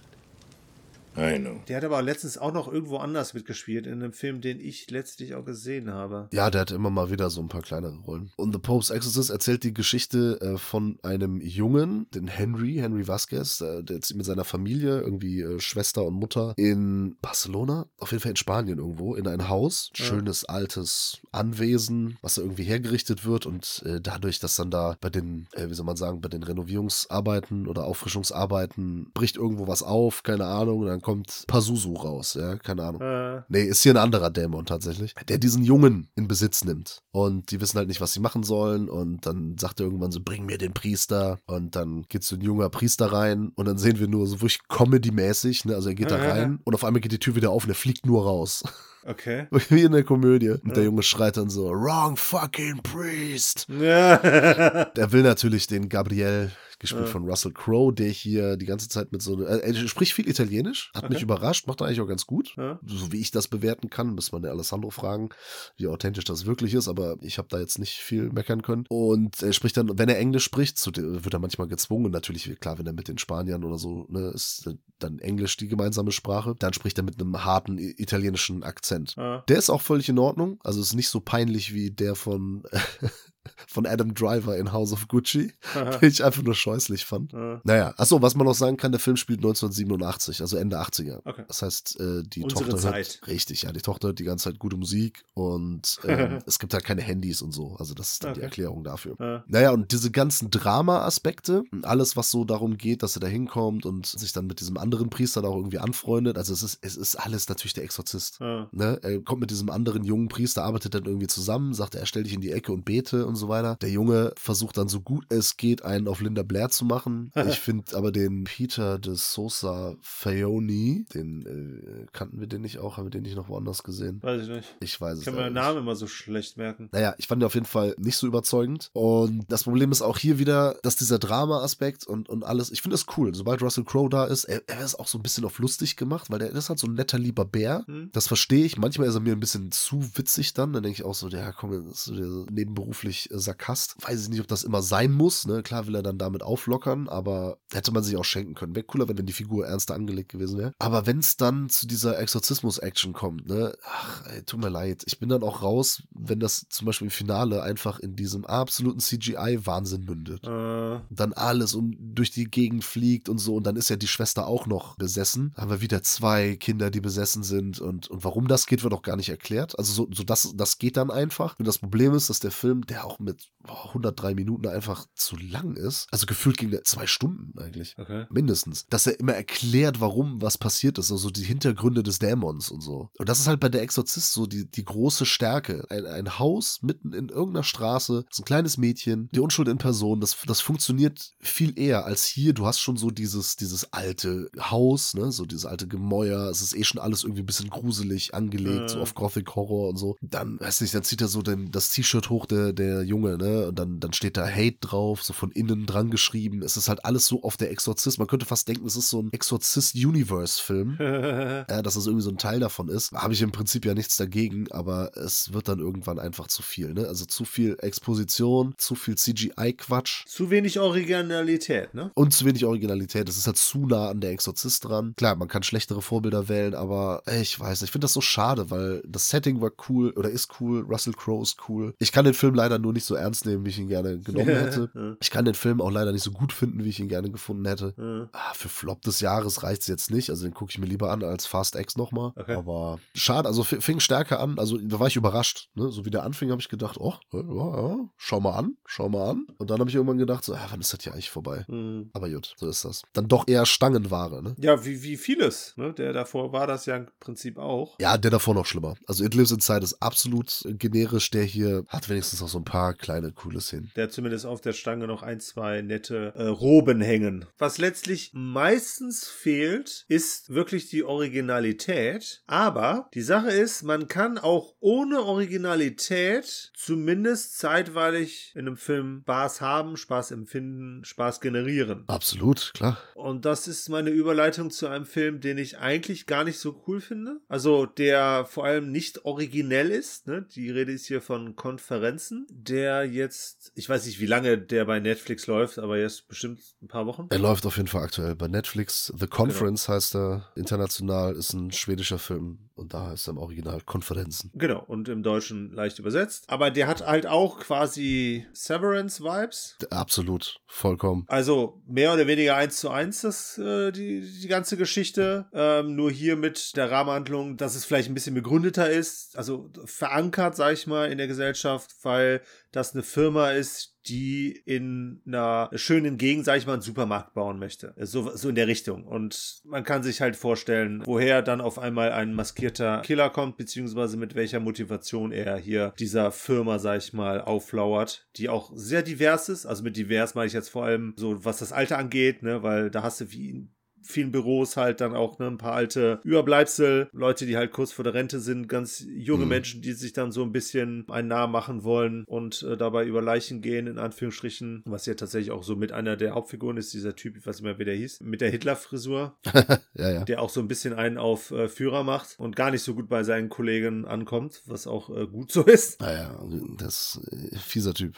I know. Der hat aber letztens auch noch irgendwo anders mitgespielt, in einem Film, den ich letztlich auch gesehen habe. Ja, der hat immer mal wieder so ein paar kleinere Rollen. Und The Pope's Exorcist erzählt die Geschichte äh, von einem Jungen, den Henry, Henry Vasquez, äh, der zieht mit seiner Familie, irgendwie äh, Schwester und Mutter, in Barcelona, auf jeden Fall in Spanien irgendwo, in ein Haus. Ja. Schönes, altes Anwesen, was da irgendwie hergerichtet wird. Und äh, dadurch, dass dann da bei den, äh, wie soll man sagen, bei den Renovierungsarbeiten oder Auffrischungsarbeiten bricht irgendwo was auf, keine Ahnung, und dann kommt Pazuzu raus, ja, keine Ahnung. Äh, Nee, ist hier ein anderer Dämon tatsächlich, der diesen Jungen in Besitz nimmt. Und die wissen halt nicht, was sie machen sollen. Und dann sagt er irgendwann so, bring mir den Priester. Und dann geht so ein junger Priester rein. Und dann sehen wir nur so wirklich Comedy-mäßig, ne? Also er geht da rein und auf einmal geht die Tür wieder auf und er fliegt nur raus. okay. Wie in der Komödie. Und der Junge schreit dann so, wrong fucking priest. Ja. Der will natürlich den Gabriel, gespielt Ja. von Russell Crowe, der hier die ganze Zeit mit so äh, er spricht viel Italienisch, hat mich Okay. überrascht, macht er eigentlich auch ganz gut. Ja. So wie ich das bewerten kann, muss man der Alessandro fragen, wie authentisch das wirklich ist, aber ich habe da jetzt nicht viel meckern können. Und er spricht dann, wenn er Englisch spricht, dem- wird er manchmal gezwungen, natürlich, klar, wenn er mit den Spaniern oder so, ne, ist dann Englisch die gemeinsame Sprache, dann spricht er mit einem harten italienischen Akzent. Ja. Der ist auch völlig in Ordnung. Also ist nicht so peinlich wie der von, von Adam Driver in House of Gucci, den ich einfach nur scheußlich fand. Ja. Naja, achso, was man noch sagen kann, der Film spielt 1987, also Ende 80er. Okay. Das heißt, äh, die Unsere Tochter Zeit. hört, richtig, ja, die Tochter hört die ganze Zeit gute Musik und ähm, es gibt halt keine Handys und so. Also das ist dann die Okay. Erklärung dafür. Ja. Naja, und diese ganzen Drama-Aspekte, alles, was so darum geht, dass er da hinkommt und sich dann mit diesem anderen Priester da auch irgendwie anfreundet, also es ist, es ist alles natürlich der Exorzist. Ne? Er kommt mit diesem anderen jungen Priester, arbeitet dann irgendwie zusammen, sagt, er stell dich in die Ecke und bete und so weiter. Der Junge versucht dann so gut es geht, einen auf Linda Blair zu machen. Ich finde aber den Peter de Sosa Fayoni, den äh, kannten wir den nicht auch, haben wir den nicht noch woanders gesehen? Weiß ich nicht. Ich weiß Ich es kann mir den. Namen immer so schlecht merken. Naja, ich fand ihn auf jeden Fall nicht so überzeugend. Und das Problem ist auch hier wieder, dass dieser Drama-Aspekt und, und alles, ich finde das cool. Sobald Russell Crowe da ist, er, er ist auch so ein bisschen auf lustig gemacht, weil der ist halt so ein netter, lieber Bär. Hm? Das verstehe ich. Manchmal ist er mir ein bisschen zu witzig dann. Dann denke ich auch so, ja, komm, das ist nebenberuflich äh, Cast. Weiß ich nicht, ob das immer sein muss. Ne? Klar will er dann damit auflockern, aber hätte man sich auch schenken können. Wäre cooler, wenn dann die Figur ernster angelegt gewesen wäre. Aber wenn es dann zu dieser Exorzismus-Action kommt, ne, ach, ey, tut mir leid. Ich bin dann auch raus, wenn das zum Beispiel im Finale einfach in diesem absoluten CGI-Wahnsinn mündet. Äh, Dann alles um durch die Gegend fliegt und so. Und dann ist ja die Schwester auch noch besessen. Haben wir wieder zwei Kinder, die besessen sind. Und, und warum das geht, wird auch gar nicht erklärt. Also so, so das, das geht dann einfach. Und das Problem ist, dass der Film, der auch mit boah, 103 Minuten einfach zu lang ist. Also gefühlt ging der zwei Stunden eigentlich. okay. Mindestens. Dass er immer erklärt, warum was passiert ist. Also die Hintergründe des Dämons und so. Und das ist halt bei der Exorzist so die, die große Stärke. Ein, ein Haus mitten in irgendeiner Straße, so ein kleines Mädchen, die Unschuld in Person. Das, das funktioniert viel eher als hier. Du hast schon so dieses, dieses alte Haus, ne? So dieses alte Gemäuer. Es ist eh schon alles irgendwie ein bisschen gruselig angelegt, so Mhm. auf Gothic Horror und so. Dann, weiß nicht, dann zieht er so den, das T-Shirt hoch, der, der Junge, ne? Und dann, dann steht da Hate drauf, so von innen dran geschrieben. Es ist halt alles so auf der Exorzist. Man könnte fast denken, es ist so ein Exorzist-Universe-Film. Ja, dass das irgendwie so ein Teil davon ist, habe ich im Prinzip ja nichts dagegen, aber es wird dann irgendwann einfach zu viel, ne? Also zu viel Exposition, zu viel CGI-Quatsch Zu wenig Originalität, ne? und zu wenig Originalität. Es ist halt zu nah an der Exorzist dran. Klar, man kann schlechtere Vorbilder wählen, aber ey, ich weiß nicht, ich finde das so schade, weil das Setting war cool oder ist cool, Russell Crowe ist cool. Ich kann den Film leider nur nicht so ernst nehmen, wie ich ihn gerne genommen hätte. Ich kann den Film auch leider nicht so gut finden, wie ich ihn gerne gefunden hätte. Ah, für Flop des Jahres reicht es jetzt nicht. Also den gucke ich mir lieber an als Fast X nochmal. Okay. Aber schade, also fing stärker an. Also da war ich überrascht. Ne? So wie der anfing, habe ich gedacht, oh, ja, ja, schau mal an, schau mal an. Und dann habe ich irgendwann gedacht, so, ah, wann ist das hier eigentlich vorbei? Hm. Aber gut, so ist das. Dann doch eher Stangenware, ne? Ja, wie, wie vieles. Ne? Der davor war das ja im Prinzip auch. Ja, der davor noch schlimmer. Also It Lives Inside ist absolut generisch. Der hier hat wenigstens noch so ein paar kleine coole Szenen. Der hat zumindest auf der Stange noch ein, zwei nette äh, Roben hängen. Was letztlich meistens fehlt, ist wirklich die Originalität. Aber die Sache ist, man kann auch ohne Originalität zumindest zeitweilig in einem Film Spaß haben, Spaß empfinden, Spaß generieren. Absolut, klar. Und das ist meine Überleitung zu einem Film, den ich eigentlich gar nicht so cool finde. Also der vor allem nicht originell ist. Ne? Die Rede ist hier von Konferenzen. Der jetzt, ich weiß nicht, wie lange der bei Netflix läuft, aber jetzt bestimmt ein paar Wochen. Er läuft auf jeden Fall aktuell bei Netflix. The Conference heißt er. International ist ein schwedischer Film und da heißt er im Original Konferenzen. Genau, und im Deutschen leicht übersetzt. Aber der hat halt auch quasi Severance-Vibes. Absolut, vollkommen. Also mehr oder weniger eins zu eins das, äh, die, die ganze Geschichte. Ähm, nur hier mit der Rahmenhandlung, dass es vielleicht ein bisschen begründeter ist, also verankert, sag ich mal, in der Gesellschaft, weil das eine Firma ist, die in einer schönen Gegend, sag ich mal, einen Supermarkt bauen möchte. So, so in der Richtung. Und man kann sich halt vorstellen, woher dann auf einmal ein maskierter Killer kommt, beziehungsweise mit welcher Motivation er hier dieser Firma, sag ich mal, auflauert, die auch sehr divers ist. Also mit divers meine ich jetzt vor allem so, was das Alter angeht, ne, weil da hast du wie vielen Büros halt dann auch ne, ein paar alte Überbleibsel, Leute, die halt kurz vor der Rente sind, ganz junge Mhm. Menschen, die sich dann so ein bisschen einen Namen machen wollen und äh, dabei über Leichen gehen, in Anführungsstrichen, was ja tatsächlich auch so mit einer der Hauptfiguren ist, dieser Typ, ich weiß nicht mehr, wie der hieß, mit der Hitler-Frisur, Ja, ja. der auch so ein bisschen einen auf äh, Führer macht und gar nicht so gut bei seinen Kollegen ankommt, was auch äh, gut so ist. Naja, das ist äh, fieser Typ.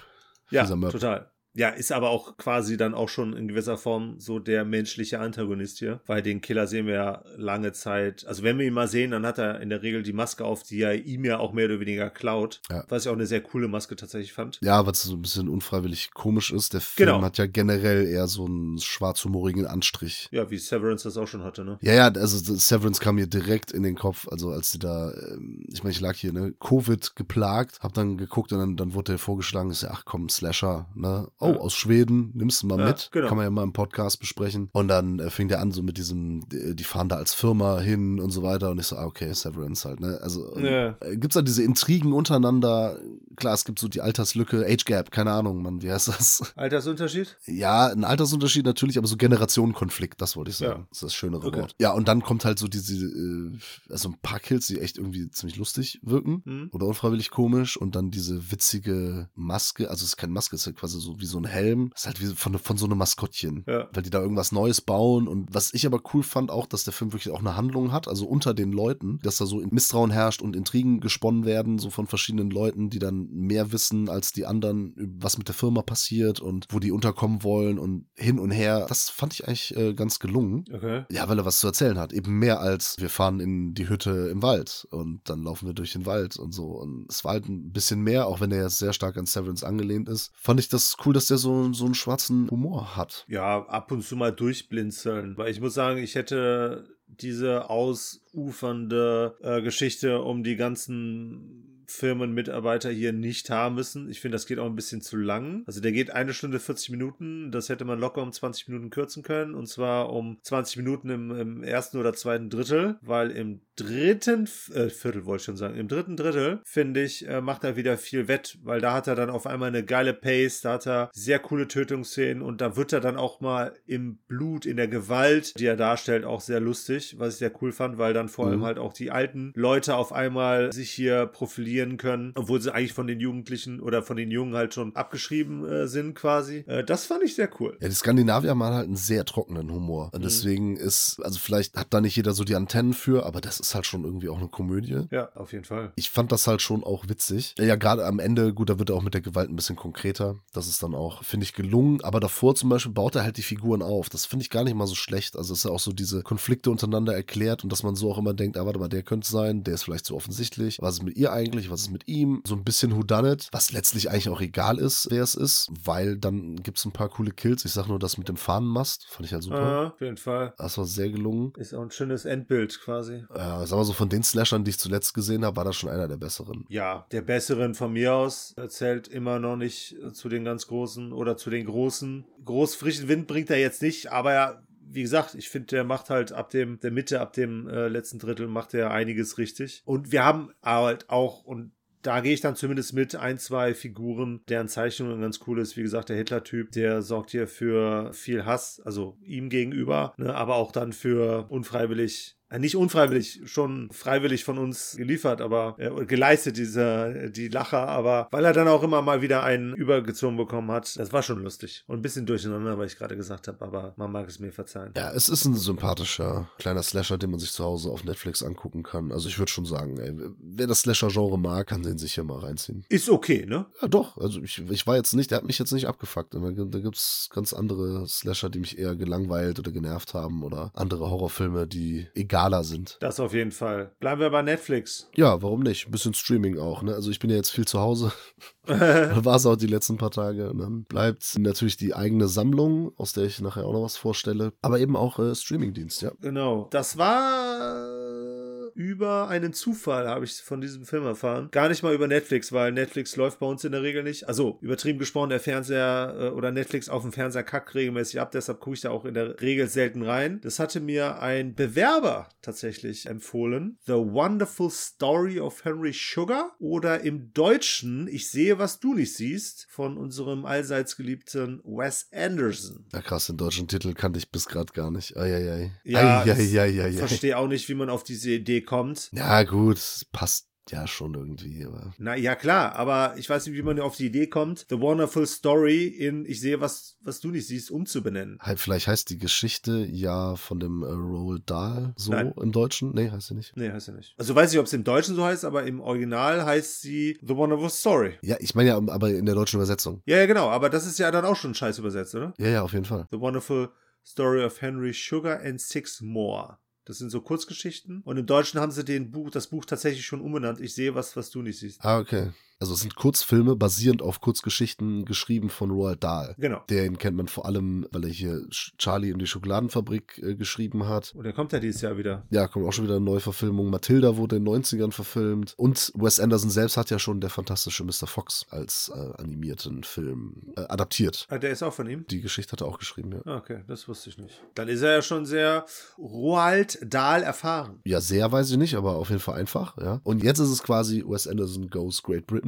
Ja, total. Ja, ist aber auch quasi dann auch schon in gewisser Form so der menschliche Antagonist hier. Weil den Killer sehen wir ja lange Zeit. Also wenn wir ihn mal sehen, dann hat er in der Regel die Maske auf, die er ihm ja auch mehr oder weniger klaut. Ja. Was ich auch eine sehr coole Maske tatsächlich fand. Ja, was so ein bisschen unfreiwillig komisch ist. Der Film Genau. hat ja generell eher so einen schwarzhumorigen Anstrich. Ja, wie Severance das auch schon hatte, ne? Ja, ja, also Severance kam mir direkt in den Kopf, also als sie da, ähm, ich meine, ich lag hier, ne, Covid geplagt, hab dann geguckt und dann, dann wurde der vorgeschlagen, ist ja, ach komm, Slasher, ne, oh, Ja. aus Schweden, nimmst du mal Ja, mit, genau. kann man ja mal im Podcast besprechen. Und dann äh, fing der an so mit diesem, die, die fahren da als Firma hin und so weiter und ich so, ah, okay, Severance halt, ne, also Ja. äh, gibt's da diese Intrigen untereinander, klar, es gibt so die Alterslücke, Age Gap, keine Ahnung, Mann, wie heißt das? Altersunterschied? Ja, ein Altersunterschied natürlich, aber so Generationenkonflikt, das wollte ich sagen. Ja. Das ist das schönere Okay. Wort. Ja, und dann kommt halt so diese, äh, also ein paar Kills, die echt irgendwie ziemlich lustig wirken Hm? oder unfreiwillig komisch und dann diese witzige Maske, also es ist keine Maske, es ist ja quasi so wie so so ein Helm. Das ist halt wie von, von so einem Maskottchen. Ja. Weil die da irgendwas Neues bauen. Und was ich aber cool fand, auch, dass der Film wirklich auch eine Handlung hat, also unter den Leuten, dass da so Misstrauen herrscht und Intrigen gesponnen werden, so von verschiedenen Leuten, die dann mehr wissen als die anderen, was mit der Firma passiert und wo die unterkommen wollen und hin und her. Das fand ich eigentlich äh, ganz gelungen. Okay. Ja, weil er was zu erzählen hat. Eben mehr als wir fahren in die Hütte im Wald und dann laufen wir durch den Wald und so. Und es war halt ein bisschen mehr, auch wenn er jetzt sehr stark an Severance angelehnt ist. Fand ich das cool, der so, so einen schwarzen Humor hat. Ja, ab und zu mal durchblinzeln. Weil ich muss sagen, ich hätte diese ausufernde äh, Geschichte um die ganzen Firmenmitarbeiter hier nicht haben müssen. Ich finde, das geht auch ein bisschen zu lang. Also der geht eine Stunde 40 Minuten. Das hätte man locker um 20 Minuten kürzen können. Und zwar um 20 Minuten im, im ersten oder zweiten Drittel, weil im dritten äh, Viertel wollte ich schon sagen, im dritten Drittel, finde ich, äh, macht er wieder viel wett, weil da hat er dann auf einmal eine geile Pace, da hat er sehr coole Tötungsszenen und da wird er dann auch mal im Blut, in der Gewalt, die er darstellt, auch sehr lustig, was ich sehr cool fand, weil dann vor Mhm. allem halt auch die alten Leute auf einmal sich hier profilieren können, obwohl sie eigentlich von den Jugendlichen oder von den Jungen halt schon abgeschrieben äh, sind quasi. Äh, das fand ich sehr cool. Ja, die Skandinavier haben halt einen sehr trockenen Humor. Mhm. Und deswegen ist, also vielleicht hat da nicht jeder so die Antennen für, aber das ist halt schon irgendwie auch eine Komödie. Ja, auf jeden Fall. Ich fand das halt schon auch witzig. Ja, gerade am Ende, gut, da wird er auch mit der Gewalt ein bisschen konkreter. Das ist dann auch, finde ich, gelungen. Aber davor zum Beispiel baut er halt die Figuren auf. Das finde ich gar nicht mal so schlecht. Also ist ja auch so diese Konflikte untereinander erklärt und dass man so auch immer denkt, ah, warte mal, der könnte es sein, der ist vielleicht zu offensichtlich. Was ist mit ihr eigentlich? Was ist mit ihm? So ein bisschen Whodunit, was letztlich eigentlich auch egal ist, wer es ist, weil dann gibt es ein paar coole Kills. Ich sag nur das mit dem Fahnenmast, fand ich halt super. Äh, auf jeden Fall. Das war sehr gelungen. Ist auch ein schönes Endbild quasi. Ja, sag mal so, von den Slashern, die ich zuletzt gesehen habe, war das schon einer der besseren. Ja, der besseren von mir aus äh, zählt immer noch nicht äh, zu den ganz großen oder zu den großen. Groß frischen Wind bringt er jetzt nicht, aber ja, wie gesagt, ich finde, der macht halt ab dem der Mitte, ab dem äh, letzten Drittel macht er einiges richtig. Und wir haben halt auch und da gehe ich dann zumindest mit ein, zwei Figuren, deren Zeichnung ganz cool ist. Wie gesagt, der Hitler-Typ, der sorgt hier für viel Hass, also ihm gegenüber, ne, aber auch dann für unfreiwillig nicht unfreiwillig, schon freiwillig von uns geliefert, aber äh, geleistet, dieser, die Lacher, aber weil er dann auch immer mal wieder einen übergezogen bekommen hat, das war schon lustig. Und ein bisschen durcheinander, weil ich gerade gesagt habe, aber man mag es mir verzeihen. Ja, es ist ein sympathischer kleiner Slasher, den man sich zu Hause auf Netflix angucken kann. Also ich würde schon sagen, ey, wer das Slasher-Genre mag, kann den sicher mal reinziehen. Ist okay, ne? Ja, doch. Also ich, ich war jetzt nicht, der hat mich jetzt nicht abgefuckt. Da, gibt's ganz andere Slasher, die mich eher gelangweilt oder genervt haben oder andere Horrorfilme, die egaler sind. Das auf jeden Fall. Bleiben wir bei Netflix. Ja, warum nicht? Ein bisschen Streaming auch, ne? Also ich bin ja jetzt viel zu Hause. War es auch die letzten paar Tage. Und dann bleibt natürlich die eigene Sammlung, aus der ich nachher auch noch was vorstelle. Aber eben auch äh, Streamingdienst, ja. Genau. Das war über einen Zufall, habe ich von diesem Film erfahren. Gar nicht mal über Netflix, weil Netflix läuft bei uns in der Regel nicht. Also übertrieben gesprochen, der Fernseher äh, oder Netflix auf dem Fernseher kackt regelmäßig ab, deshalb gucke ich da auch in der Regel selten rein. Das hatte mir ein Bewerber tatsächlich empfohlen. The Wonderful Story of Henry Sugar oder im Deutschen Ich sehe, was du nicht siehst von unserem allseits geliebten Wes Anderson. Ja, krass, den deutschen Titel kannte ich bis gerade gar nicht. Eieiei. Ja, Eieieiei. Ich verstehe auch nicht, wie man auf diese Idee kommt. Ja, gut, passt ja schon irgendwie, aber. Na ja, klar, aber ich weiß nicht, wie man auf die Idee kommt, The Wonderful Story in Ich sehe, was, was du nicht siehst, umzubenennen. Halt, vielleicht heißt die Geschichte ja von dem äh, Roald Dahl so Nein. im Deutschen. Nee, heißt sie nicht. Nee, heißt ja nicht. Also weiß ich, ob es im Deutschen so heißt, aber im Original heißt sie The Wonderful Story. Ja, ich meine ja, aber in der deutschen Übersetzung. Ja, ja, genau, aber das ist ja dann auch schon scheiß übersetzt, oder? Ja, ja, auf jeden Fall. The Wonderful Story of Henry Sugar and Six More. Das sind so Kurzgeschichten. Und im Deutschen haben sie den Buch, das Buch tatsächlich schon umbenannt. Ich sehe was, was du nicht siehst. Ah, okay. Also es sind Kurzfilme basierend auf Kurzgeschichten geschrieben von Roald Dahl. Genau. Den kennt man vor allem, weil er hier Charlie und die Schokoladenfabrik äh, geschrieben hat. Und der kommt ja dieses Jahr wieder. Ja, kommt auch schon wieder eine Neuverfilmung. Matilda wurde in den 90ern verfilmt. Und Wes Anderson selbst hat ja schon der fantastische Mr. Fox als äh, animierten Film äh, adaptiert. Ah, der ist auch von ihm? Die Geschichte hat er auch geschrieben, ja. Okay, das wusste ich nicht. Dann ist er ja schon sehr Roald Dahl erfahren. Ja, sehr weiß ich nicht, aber auf jeden Fall einfach, ja. Und jetzt ist es quasi Wes Anderson Goes Great Britain.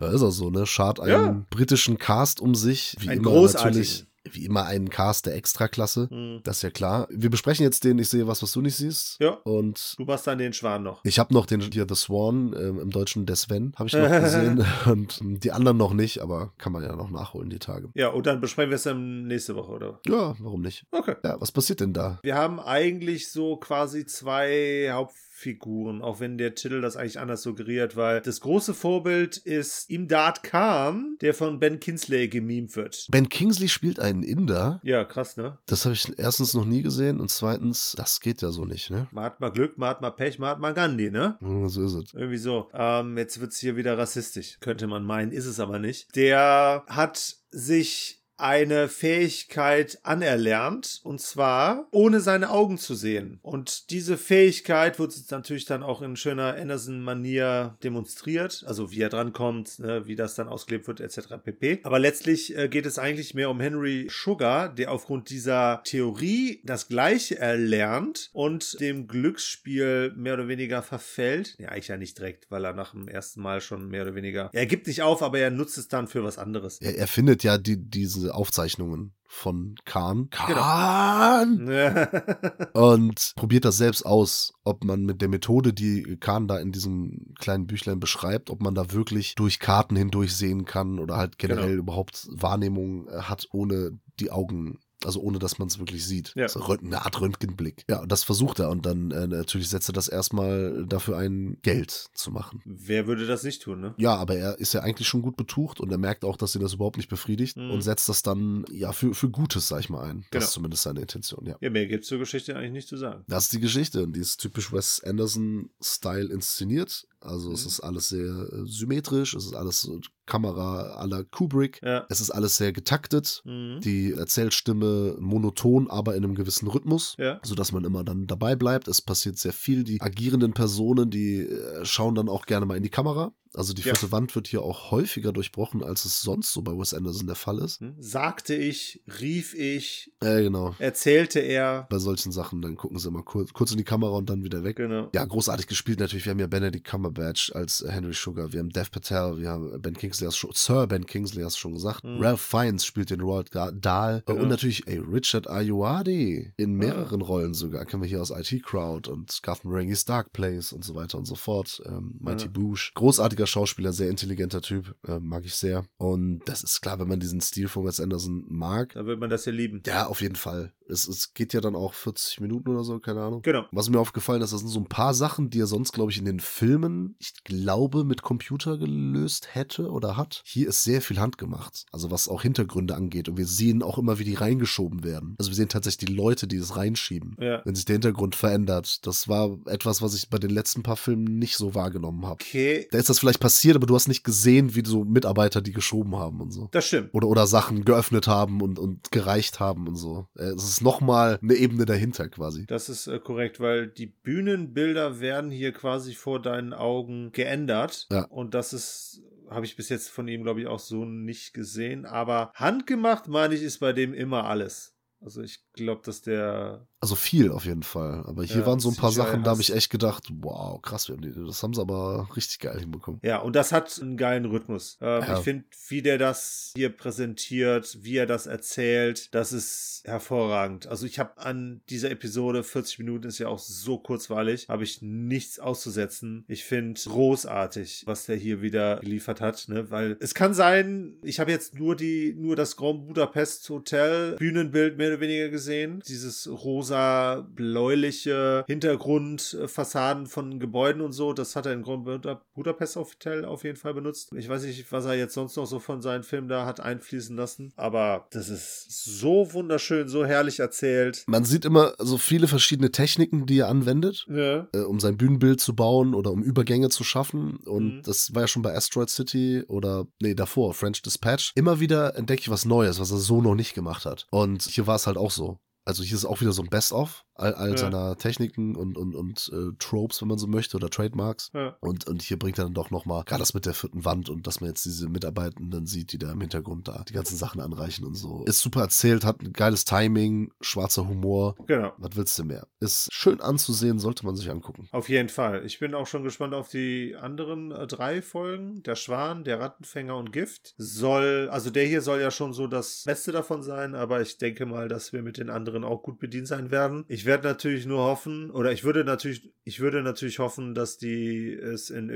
Da ist er so, ne? Schart einen Ja. britischen Cast um sich. Wie Ein immer großartigen. natürlich wie immer einen Cast der Extraklasse. Hm. Das ist ja klar. Wir besprechen jetzt den Ich sehe was, was du nicht siehst. Ja. Und Du machst dann den Schwan noch. ich habe noch den hier The Swan, ähm, im Deutschen Der Sven, habe ich noch gesehen. Und ähm, die anderen noch nicht, aber kann man ja noch nachholen, die Tage. Ja, und dann besprechen wir es dann nächste Woche, oder? Ja, warum nicht? Okay. Ja, was passiert denn da? Wir haben eigentlich so quasi zwei Hauptfiguren, auch wenn der Titel das eigentlich anders suggeriert, weil das große Vorbild ist Imdad Khan, der von Ben Kinsley gemimt wird. Ben Kingsley spielt einen Inder. Ja, krass, ne? Das habe ich erstens noch nie gesehen und zweitens, das geht ja so nicht, ne? Mahatma Glück, Mahatma Pech, Mahatma Gandhi, ne? Ja, So ist es. Irgendwie so. Ähm, jetzt wird es hier wieder rassistisch. Könnte man meinen, ist es aber nicht. Der hat sich eine Fähigkeit anerlernt und zwar ohne seine Augen zu sehen. Und diese Fähigkeit wird natürlich dann auch in schöner Anderson-Manier demonstriert, also wie er drankommt, ne, wie das dann ausgelebt wird, etc. pp. Aber letztlich äh, geht es eigentlich mehr um Henry Sugar, der aufgrund dieser Theorie das Gleiche erlernt und dem Glücksspiel mehr oder weniger verfällt. Ja, eigentlich ja nicht direkt, weil er nach dem ersten Mal schon mehr oder weniger. Er gibt nicht auf, aber er nutzt es dann für was anderes. Er, er findet ja die, diese Aufzeichnungen von Khan. Genau. Khan! Und probiert das selbst aus, ob man mit der Methode, die Khan da in diesem kleinen Büchlein beschreibt, ob man da wirklich durch Karten hindurch sehen kann oder halt generell Genau. überhaupt Wahrnehmung äh, hat, ohne die Augen. Also ohne, dass man es wirklich sieht. Ja. So eine Art Röntgenblick. Ja, und das versucht er. Und dann äh, natürlich setzt er das erstmal dafür ein, Geld zu machen. Wer würde das nicht tun, ne? Ja, aber er ist ja eigentlich schon gut betucht und er merkt auch, dass ihn das überhaupt nicht befriedigt Mhm. und setzt das dann ja für, für Gutes, sag ich mal, ein. Das Genau. ist zumindest seine Intention, ja. Ja, mehr gibt's zur Geschichte eigentlich nicht zu sagen. Das ist die Geschichte und die ist typisch Wes Anderson-Style inszeniert. Also es Mhm. ist alles sehr äh, symmetrisch, es ist alles so Kamera à la Kubrick. Ja. Es ist alles sehr getaktet. Mhm. Die Erzählstimme monoton, aber in einem gewissen Rhythmus, Ja. sodass man immer dann dabei bleibt. Es passiert sehr viel. Die agierenden Personen, die äh, schauen dann auch gerne mal in die Kamera. Also die Ja. vierte Wand wird hier auch häufiger durchbrochen, als es sonst so bei Wes Anderson der Fall ist. Hm? Sagte ich, rief ich, Äh, genau. erzählte er. Bei solchen Sachen, dann gucken sie immer kurz, kurz in die Kamera und dann wieder weg. Genau. Ja, großartig gespielt natürlich. Wir haben ja Benedict Cumberbatch als äh, Henry Sugar, wir haben Dev Patel, wir haben Ben Kingsley, hast schon, Sir Ben Kingsley hast du schon gesagt. Mhm. Ralph Fiennes spielt den Roald Ga- Dahl Genau. und natürlich ey, Richard Ayoade in mehreren Rollen sogar. Kennen wir hier aus IT Crowd und Garth Marenghi's Dark Place und so weiter und so fort. Ähm, Mighty Ja. Boosh. Großartiger Schauspieler, sehr intelligenter Typ, äh, mag ich sehr. Und das ist klar, wenn man diesen Stil von Wes Anderson mag. Da wird man das ja lieben. Ja, auf jeden Fall. Es, es geht ja dann auch 40 Minuten oder so, keine Ahnung. Genau. Was mir aufgefallen ist, das sind so ein paar Sachen, die er sonst, glaube ich, in den Filmen, ich glaube, mit Computer gelöst hätte oder hat. Hier ist sehr viel handgemacht. Also was auch Hintergründe angeht. Und wir sehen auch immer, wie die reingeschoben werden. Also wir sehen tatsächlich die Leute, die es reinschieben. Ja. Wenn sich der Hintergrund verändert. Das war etwas, was ich bei den letzten paar Filmen nicht so wahrgenommen habe. Okay, Da ist das vielleicht passiert, aber du hast nicht gesehen, wie so Mitarbeiter die geschoben haben und so. das stimmt. Oder, oder Sachen geöffnet haben und, und gereicht haben und so. Äh, Es ist nochmal eine Ebene dahinter quasi. Das ist äh, korrekt, weil die Bühnenbilder werden hier quasi vor deinen Augen geändert. Ja. Und das ist, habe ich bis jetzt von ihm, glaube ich, auch so nicht gesehen. Aber handgemacht, meine ich, ist bei dem immer alles. Also ich glaube, dass der Also viel auf jeden Fall. Aber hier Ja, waren so ein paar CGI Sachen, da habe ich echt gedacht, wow, krass, wir haben die, das haben sie aber richtig geil hinbekommen. Ja, und das hat einen geilen Rhythmus. Ähm, Ja. Ich finde, wie der das hier präsentiert, wie er das erzählt, das ist hervorragend. Also ich habe an dieser Episode, 40 Minuten ist ja auch so kurzweilig, habe ich nichts auszusetzen. Ich finde großartig, was der hier wieder geliefert hat, ne? weil es kann sein, ich habe jetzt nur die, nur das Grand Budapest Hotel Bühnenbild mehr oder weniger gesehen. Dieses rosa, bläuliche Hintergrundfassaden von Gebäuden und so, das hat er in Grand Buda- Budapest Hotel auf jeden Fall benutzt. Ich weiß nicht, was er jetzt sonst noch so von seinen Filmen da hat einfließen lassen, aber das ist so wunderschön, so herrlich erzählt. Man sieht immer so viele verschiedene Techniken, die er anwendet, Ja. äh, um sein Bühnenbild zu bauen oder um Übergänge zu schaffen. Und Mhm. das war ja schon bei Asteroid City oder, nee, davor, French Dispatch. Immer wieder entdecke ich was Neues, was er so noch nicht gemacht hat. Und hier war es halt auch so. Also hier ist auch wieder so ein Best-of, all, all Ja. seiner Techniken und, und, und äh, Tropes, wenn man so möchte, oder Trademarks. Ja. Und, und hier bringt er dann doch nochmal, gerade das mit der vierten Wand und dass man jetzt diese Mitarbeitenden sieht, die da im Hintergrund da die ganzen Sachen anreichen und so. Ist super erzählt, hat ein geiles Timing, schwarzer Humor. Genau. Was willst du mehr? Ist schön anzusehen, sollte man sich angucken. Auf jeden Fall. Ich bin auch schon gespannt auf die anderen äh, drei Folgen. Der Schwan, der Rattenfänger und Gift. Soll, also der hier soll ja schon so das Beste davon sein, aber ich denke mal, dass wir mit den anderen auch gut bedient sein werden. Ich werde natürlich nur hoffen, oder ich würde natürlich, ich würde natürlich hoffen, dass die es in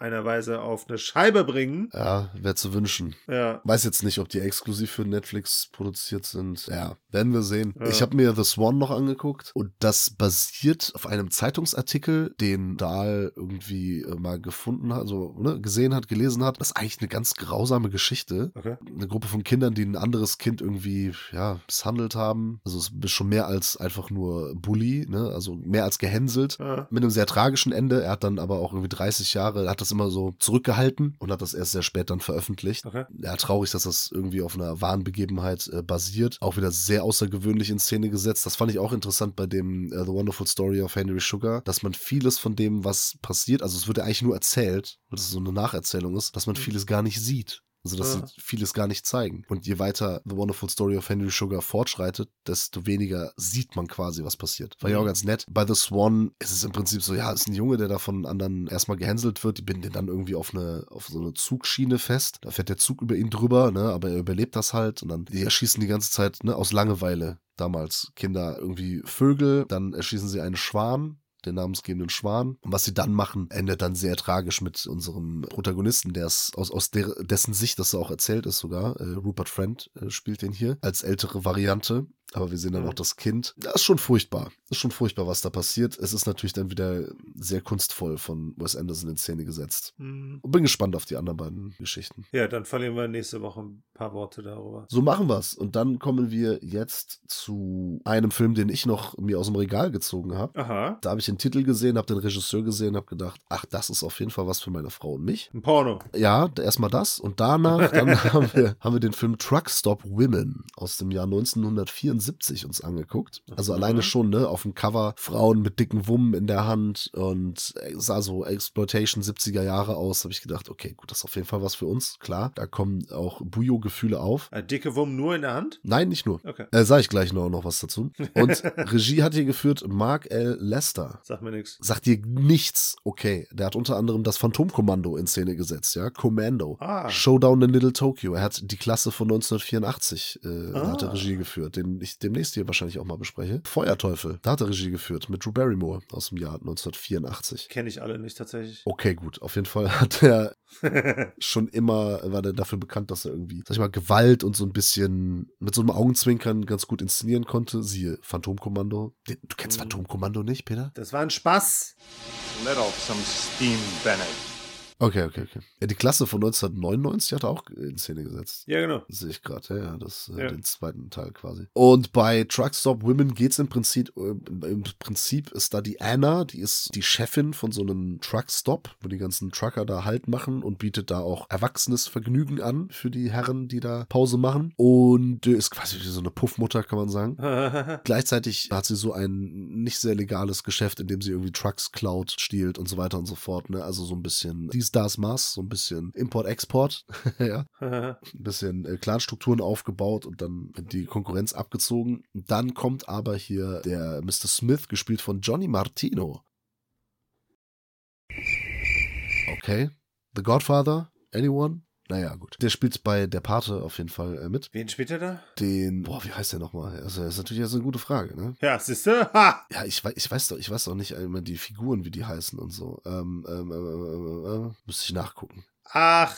irgendeiner Weise auf eine Scheibe bringen. Ja, wäre zu wünschen. Ja. Weiß jetzt nicht, ob die exklusiv für Netflix produziert sind. Ja, werden wir sehen. Ja. Ich habe mir The Swan noch angeguckt und das basiert auf einem Zeitungsartikel, den Dahl irgendwie äh, mal gefunden hat, also ne, gesehen hat, gelesen hat. Das ist eigentlich eine ganz grausame Geschichte. Okay. Eine Gruppe von Kindern, die ein anderes Kind irgendwie, ja, misshandelt haben. Also es ist schon mehr als einfach nur Bully, ne? Also mehr als gehänselt Ja. mit einem sehr tragischen Ende. Er hat dann aber auch irgendwie 30 Jahre, hat das immer so zurückgehalten und hat das erst sehr spät dann veröffentlicht. Okay. Ja, traurig, dass das irgendwie auf einer wahren Begebenheit äh, basiert. Auch wieder sehr außergewöhnlich in Szene gesetzt. Das fand ich auch interessant bei dem äh, The Wonderful Story of Henry Sugar, dass man vieles von dem, was passiert, also es wird ja eigentlich nur erzählt, weil es so eine Nacherzählung ist, dass man Mhm. vieles gar nicht sieht. Also, dass Ja. sie vieles gar nicht zeigen. Und je weiter The Wonderful Story of Henry Sugar fortschreitet, desto weniger sieht man quasi, was passiert. War ja auch Mhm. ganz nett. Bei The Swan ist es im Prinzip so, ja, ist ein Junge, der da von anderen erstmal gehänselt wird. Die binden den dann irgendwie auf eine, auf so eine Zugschiene fest. Da fährt der Zug über ihn drüber, ne, aber er überlebt das halt. Und dann, die erschießen die ganze Zeit, ne, aus Langeweile. Damals Kinder irgendwie Vögel, dann erschießen sie einen Schwan, den namensgebenden Schwan. Und was sie dann machen, endet dann sehr tragisch mit unserem Protagonisten, der ist aus, aus der, dessen Sicht das auch erzählt ist sogar. Äh, Rupert Friend äh, spielt den hier als ältere Variante. Aber wir sehen dann Mhm. auch das Kind. Das ist schon furchtbar. Ist schon furchtbar, was da passiert. Es ist natürlich dann wieder sehr kunstvoll von Wes Anderson in Szene gesetzt. Hm. Und bin gespannt auf die anderen beiden Geschichten. Ja, dann verlieren wir nächste Woche ein paar Worte darüber. So machen wir's. Und dann kommen wir jetzt zu einem Film, den ich noch mir aus dem Regal gezogen habe. Aha. Da habe ich den Titel gesehen, habe den Regisseur gesehen, habe gedacht, ach, das ist auf jeden Fall was für meine Frau und mich. Ein Porno. Ja, erstmal das und danach dann haben, wir, haben wir den Film Truck Stop Women aus dem Jahr 1974 uns angeguckt. Also Mhm. alleine schon, ne, auf dem Cover Frauen mit dicken Wummen in der Hand und äh, sah so Exploitation 70er Jahre aus. Habe ich gedacht, okay, gut, das ist auf jeden Fall was für uns, klar. Da kommen auch Bujo-Gefühle auf. Ein dicke Wurm nur in der Hand? Nein, nicht nur. Okay. Äh, sag ich gleich noch, noch was dazu. Und Regie hat hier geführt Mark L. Lester. Sag mir nichts. Sagt dir nichts. Okay, der hat unter anderem das Phantomkommando in Szene gesetzt, ja. Commando. Ah. Showdown in Little Tokyo. Er hat die Klasse von 1984 äh, Ah. hat er Regie geführt, den ich demnächst hier wahrscheinlich auch mal bespreche. Feuerteufel, da hat er Regie geführt mit Drew Barrymore aus dem Jahr 1984. Kenne ich alle nicht tatsächlich. Okay, gut. Auf jeden Fall hat er schon immer, war der dafür bekannt, dass er irgendwie, sag ich mal, Gewalt und so ein bisschen mit so einem Augenzwinkern ganz gut inszenieren konnte. Siehe Phantomkommando. Du kennst Mhm. Phantomkommando nicht, Peter? Das war ein Spaß. Let off some steam, Bennett. Okay, okay, okay. Ja, die Klasse von 1999 hat er auch in Szene gesetzt. Ja, genau. Das sehe ich gerade, ja, ja, das, äh, Ja. den zweiten Teil quasi. Und bei Truckstop Women geht's im Prinzip, äh, im Prinzip ist da die Anna, die ist die Chefin von so einem Truckstop, wo die ganzen Trucker da Halt machen und bietet da auch erwachsenes Vergnügen an für die Herren, die da Pause machen. Und äh, ist quasi wie so eine Puffmutter, kann man sagen. Gleichzeitig hat sie so ein nicht sehr legales Geschäft, in dem sie irgendwie Trucks klaut, stiehlt und so weiter und so fort. Ne? Also so ein bisschen dies, das, Maß, so ein bisschen Import-Export. ja. Ein bisschen äh, Clanstrukturen aufgebaut und dann die Konkurrenz abgezogen. Dann kommt aber hier der Mr. Smith, gespielt von Johnny Martino. Okay. The Godfather? Anyone? Naja, gut. Der spielt bei Der Pate auf jeden Fall äh, mit. Wen spielt er da? Den, boah, wie heißt der nochmal? Also, das ist natürlich jetzt eine gute Frage, ne? Ja, siehst du? Ha! Ja, ich weiß, ich weiß doch, ich weiß doch nicht immer die Figuren, wie die heißen und so. Ähm, ähm, ähm, ähm, äh, müsste ich nachgucken. Ach.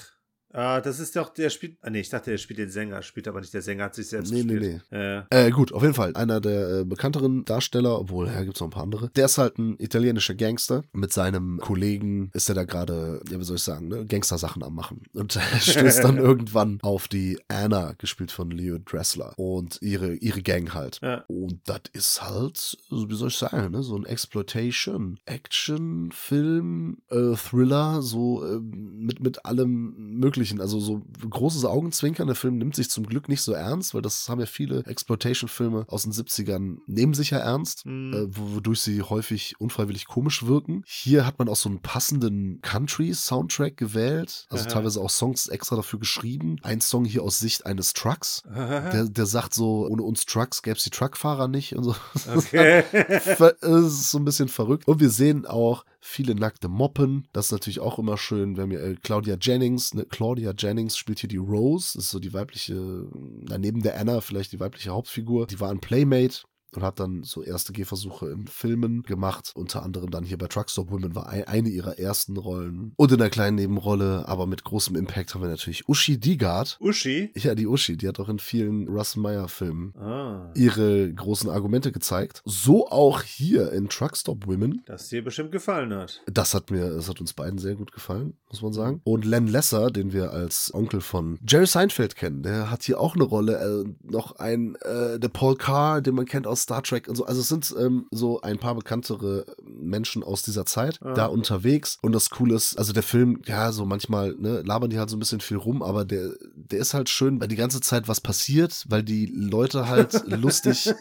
Ah, das ist doch, der spielt. Ah, nee, ich dachte, der spielt den Sänger. Spielt aber nicht der Sänger, hat sich selbst Nee, nee, gespielt. Äh, Äh, gut, auf jeden Fall. Einer der äh, bekannteren Darsteller, obwohl, ja, gibt's noch ein paar andere. Der ist halt ein italienischer Gangster. Mit seinem Kollegen ist er da gerade, ja, wie soll ich sagen, ne, Gangster-Sachen am machen. Und er stößt dann irgendwann auf die Anna, gespielt von Leo Dressler. Und ihre, ihre Gang halt. Ja. Und das ist halt, so wie soll ich sagen, ne, so ein Exploitation, Action, Film, äh, Thriller, so äh, mit, mit allem möglichen möglichen. Also so großes Augenzwinkern. Der Film nimmt sich zum Glück nicht so ernst, weil das haben ja viele Exploitation-Filme aus den 70ern, nehmen sich ja ernst, Mhm. äh, wodurch sie häufig unfreiwillig komisch wirken. Hier hat man auch so einen passenden Country-Soundtrack gewählt. Also Aha. teilweise auch Songs extra dafür geschrieben. Ein Song hier aus Sicht eines Trucks. Der, der sagt so, ohne uns Trucks gäbe es die Truckfahrer nicht und so. Okay. Es ist so ein bisschen verrückt. Und wir sehen auch viele nackte Moppen. Das ist natürlich auch immer schön. Wir haben hier äh, Claudia Jennings. Ne? Claudia Jennings spielt hier die Rose. Das ist so die weibliche, neben der Anna vielleicht die weibliche Hauptfigur. Die war ein Playmate. Und hat dann so erste Gehversuche in Filmen gemacht. Unter anderem dann hier bei Truckstop Women war ein, eine ihrer ersten Rollen. Und in einer kleinen Nebenrolle, aber mit großem Impact haben wir natürlich Uschi Digard. Uschi? Ja, die Uschi, die hat auch in vielen Russell Meyer Filmen Ah. ihre großen Argumente gezeigt. So auch hier in Truckstop Women. Das dir bestimmt gefallen hat. Das hat mir, das hat uns beiden sehr gut gefallen, muss man sagen. Und Len Lesser, den wir als Onkel von Jerry Seinfeld kennen, der hat hier auch eine Rolle. Äh, noch ein, äh, der Paul Carr, den man kennt aus Star Trek und so. Also es sind ähm, so ein paar bekanntere Menschen aus dieser Zeit Ah. da unterwegs. Und das Coole ist, also der Film, ja, so manchmal, ne, labern die halt so ein bisschen viel rum, aber der, der ist halt schön, weil die ganze Zeit was passiert, weil die Leute halt lustig.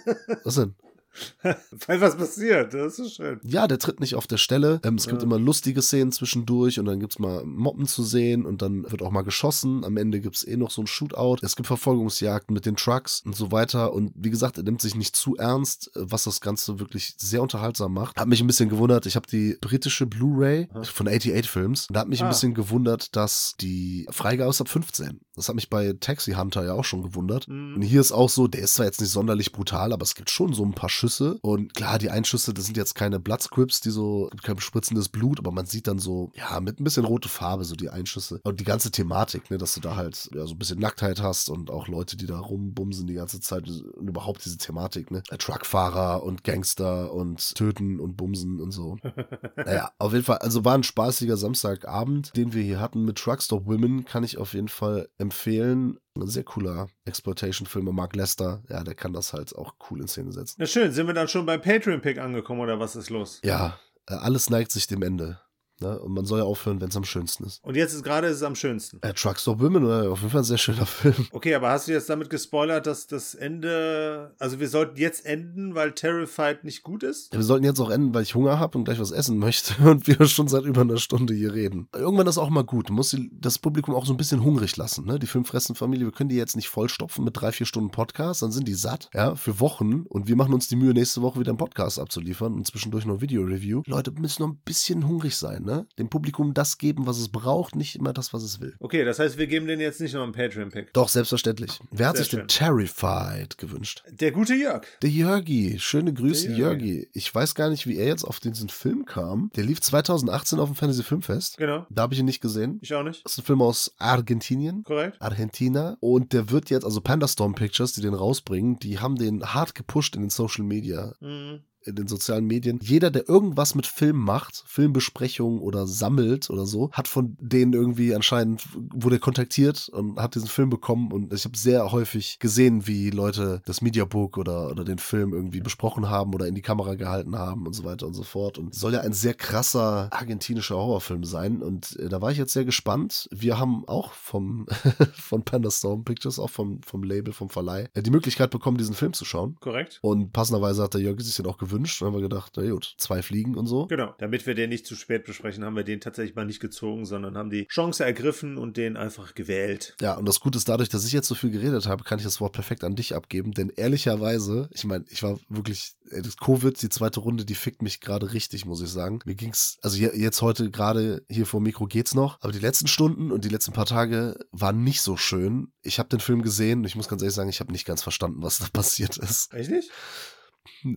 Was denn? Weil was passiert, das ist schön. Ja, der tritt nicht auf der Stelle. Ähm, es gibt Ja. immer lustige Szenen zwischendurch und dann gibt's mal Moppen zu sehen und dann wird auch mal geschossen. Am Ende gibt's eh noch so ein Shootout. Es gibt Verfolgungsjagden mit den Trucks und so weiter. Und wie gesagt, er nimmt sich nicht zu ernst, äh, was das Ganze wirklich sehr unterhaltsam macht. Hat mich ein bisschen gewundert. Ich habe die britische Blu-ray von 88 Films. Da hat mich ein Ah. bisschen gewundert, dass die Freigabe ist ab 15. Das hat mich bei Taxi Hunter ja auch schon gewundert. Mhm. Und hier ist auch so, der ist zwar jetzt nicht sonderlich brutal, aber es gibt schon so ein paar Schüsse. Und klar, die Einschüsse, das sind jetzt keine Bloodscripts, die so, kein spritzendes Blut, aber man sieht dann so, ja, mit ein bisschen rote Farbe, so die Einschüsse. Und die ganze Thematik, ne, dass du da halt ja, so ein bisschen Nacktheit hast und auch Leute, die da rumbumsen die ganze Zeit und überhaupt diese Thematik, ne? Truckfahrer und Gangster und Töten und Bumsen und so. Naja, auf jeden Fall, also war ein spaßiger Samstagabend, den wir hier hatten mit Truckstop Women, kann ich auf jeden Fall empfehlen. Ein sehr cooler Exploitation-Film. Mark Lester, ja, der kann das halt auch cool in Szene setzen. Na schön, sind wir dann schon beim Patreon-Pick angekommen oder was ist los? Ja, äh, alles neigt sich dem Ende. Ne? Und man soll ja aufhören, wenn es am schönsten ist. Und jetzt ist gerade ist es am schönsten. Äh, Truckstop Women, äh, auf jeden Fall ein sehr schöner Film. Okay, aber hast du jetzt damit gespoilert, dass das Ende, also wir sollten jetzt enden, weil Terrified nicht gut ist? Ja, wir sollten jetzt auch enden, weil ich Hunger habe und gleich was essen möchte und wir schon seit über einer Stunde hier reden. Irgendwann ist auch mal gut. Du musst die, das Publikum auch so ein bisschen hungrig lassen. Ne? Die Filmfressen-Familie, wir können die jetzt nicht vollstopfen mit drei, vier Stunden Podcast, dann sind die satt, ja, für Wochen und wir machen uns die Mühe, nächste Woche wieder einen Podcast abzuliefern und zwischendurch noch ein Video-Review. Leute müssen noch ein bisschen hungrig sein, ne? Dem Publikum das geben, was es braucht, nicht immer das, was es will. Okay, das heißt, wir geben denen jetzt nicht noch einen Patreon-Pick. Doch, selbstverständlich. Wer hat Sehr sich den schön. Terrified gewünscht? Der gute Jörg. Der Jörgi, schöne Grüße. Jörgi. Ich weiß gar nicht, wie er jetzt auf diesen Film kam. Der lief 2018 auf dem Fantasy Filmfest. Genau. Da habe ich ihn nicht gesehen. Ich auch nicht. Das ist ein Film aus Argentinien. Korrekt. Argentina. Und der wird jetzt, also Pandastorm Pictures, die den rausbringen, die haben den hart gepusht in den Social Media. Mhm. In den sozialen Medien. Jeder, der irgendwas mit Film macht, Filmbesprechungen oder sammelt oder so, hat von denen irgendwie anscheinend, wurde kontaktiert und hat diesen Film bekommen und ich habe sehr häufig gesehen, wie Leute das Mediabook oder, oder den Film irgendwie besprochen haben oder in die Kamera gehalten haben und so weiter und so fort. Und soll ja ein sehr krasser argentinischer Horrorfilm sein und äh, da war ich jetzt sehr gespannt. Wir haben auch vom, von Pandastorm Pictures, auch vom, vom Label, vom Verleih, äh, die Möglichkeit bekommen, diesen Film zu schauen. Korrekt. Und passenderweise hat der Jörg sich den auch gewünscht. Und haben wir gedacht, na gut, zwei Fliegen und so. Genau. Damit wir den nicht zu spät besprechen, haben wir den tatsächlich mal nicht gezogen, sondern haben die Chance ergriffen und den einfach gewählt. Ja, und das Gute ist, dadurch, dass ich jetzt so viel geredet habe, kann ich das Wort perfekt an dich abgeben. Denn ehrlicherweise, ich meine, ich war wirklich, das Covid, die zweite Runde, die fickt mich gerade richtig, muss ich sagen. Mir ging's, also je- jetzt heute gerade hier vor dem Mikro geht's noch, aber die letzten Stunden und die letzten paar Tage waren nicht so schön. Ich habe den Film gesehen und ich muss ganz ehrlich sagen, ich habe nicht ganz verstanden, was da passiert ist. Echt nicht?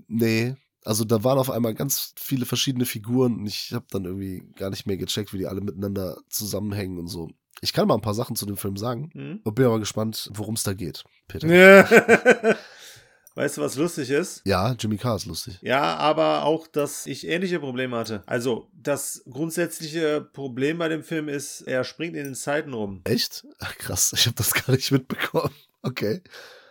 Nee. Also da waren auf einmal ganz viele verschiedene Figuren und ich habe dann irgendwie gar nicht mehr gecheckt, wie die alle miteinander zusammenhängen und so. Ich kann mal ein paar Sachen zu dem Film sagen Mhm. und bin aber gespannt, worum es da geht, Peter. weißt du, was lustig ist? Ja, Jimmy Carr ist lustig. Ja, aber auch, dass ich ähnliche Probleme hatte. Also, das grundsätzliche Problem bei dem Film ist, er springt in den Zeiten rum. Echt? Ach, krass, ich habe das gar nicht mitbekommen. Okay.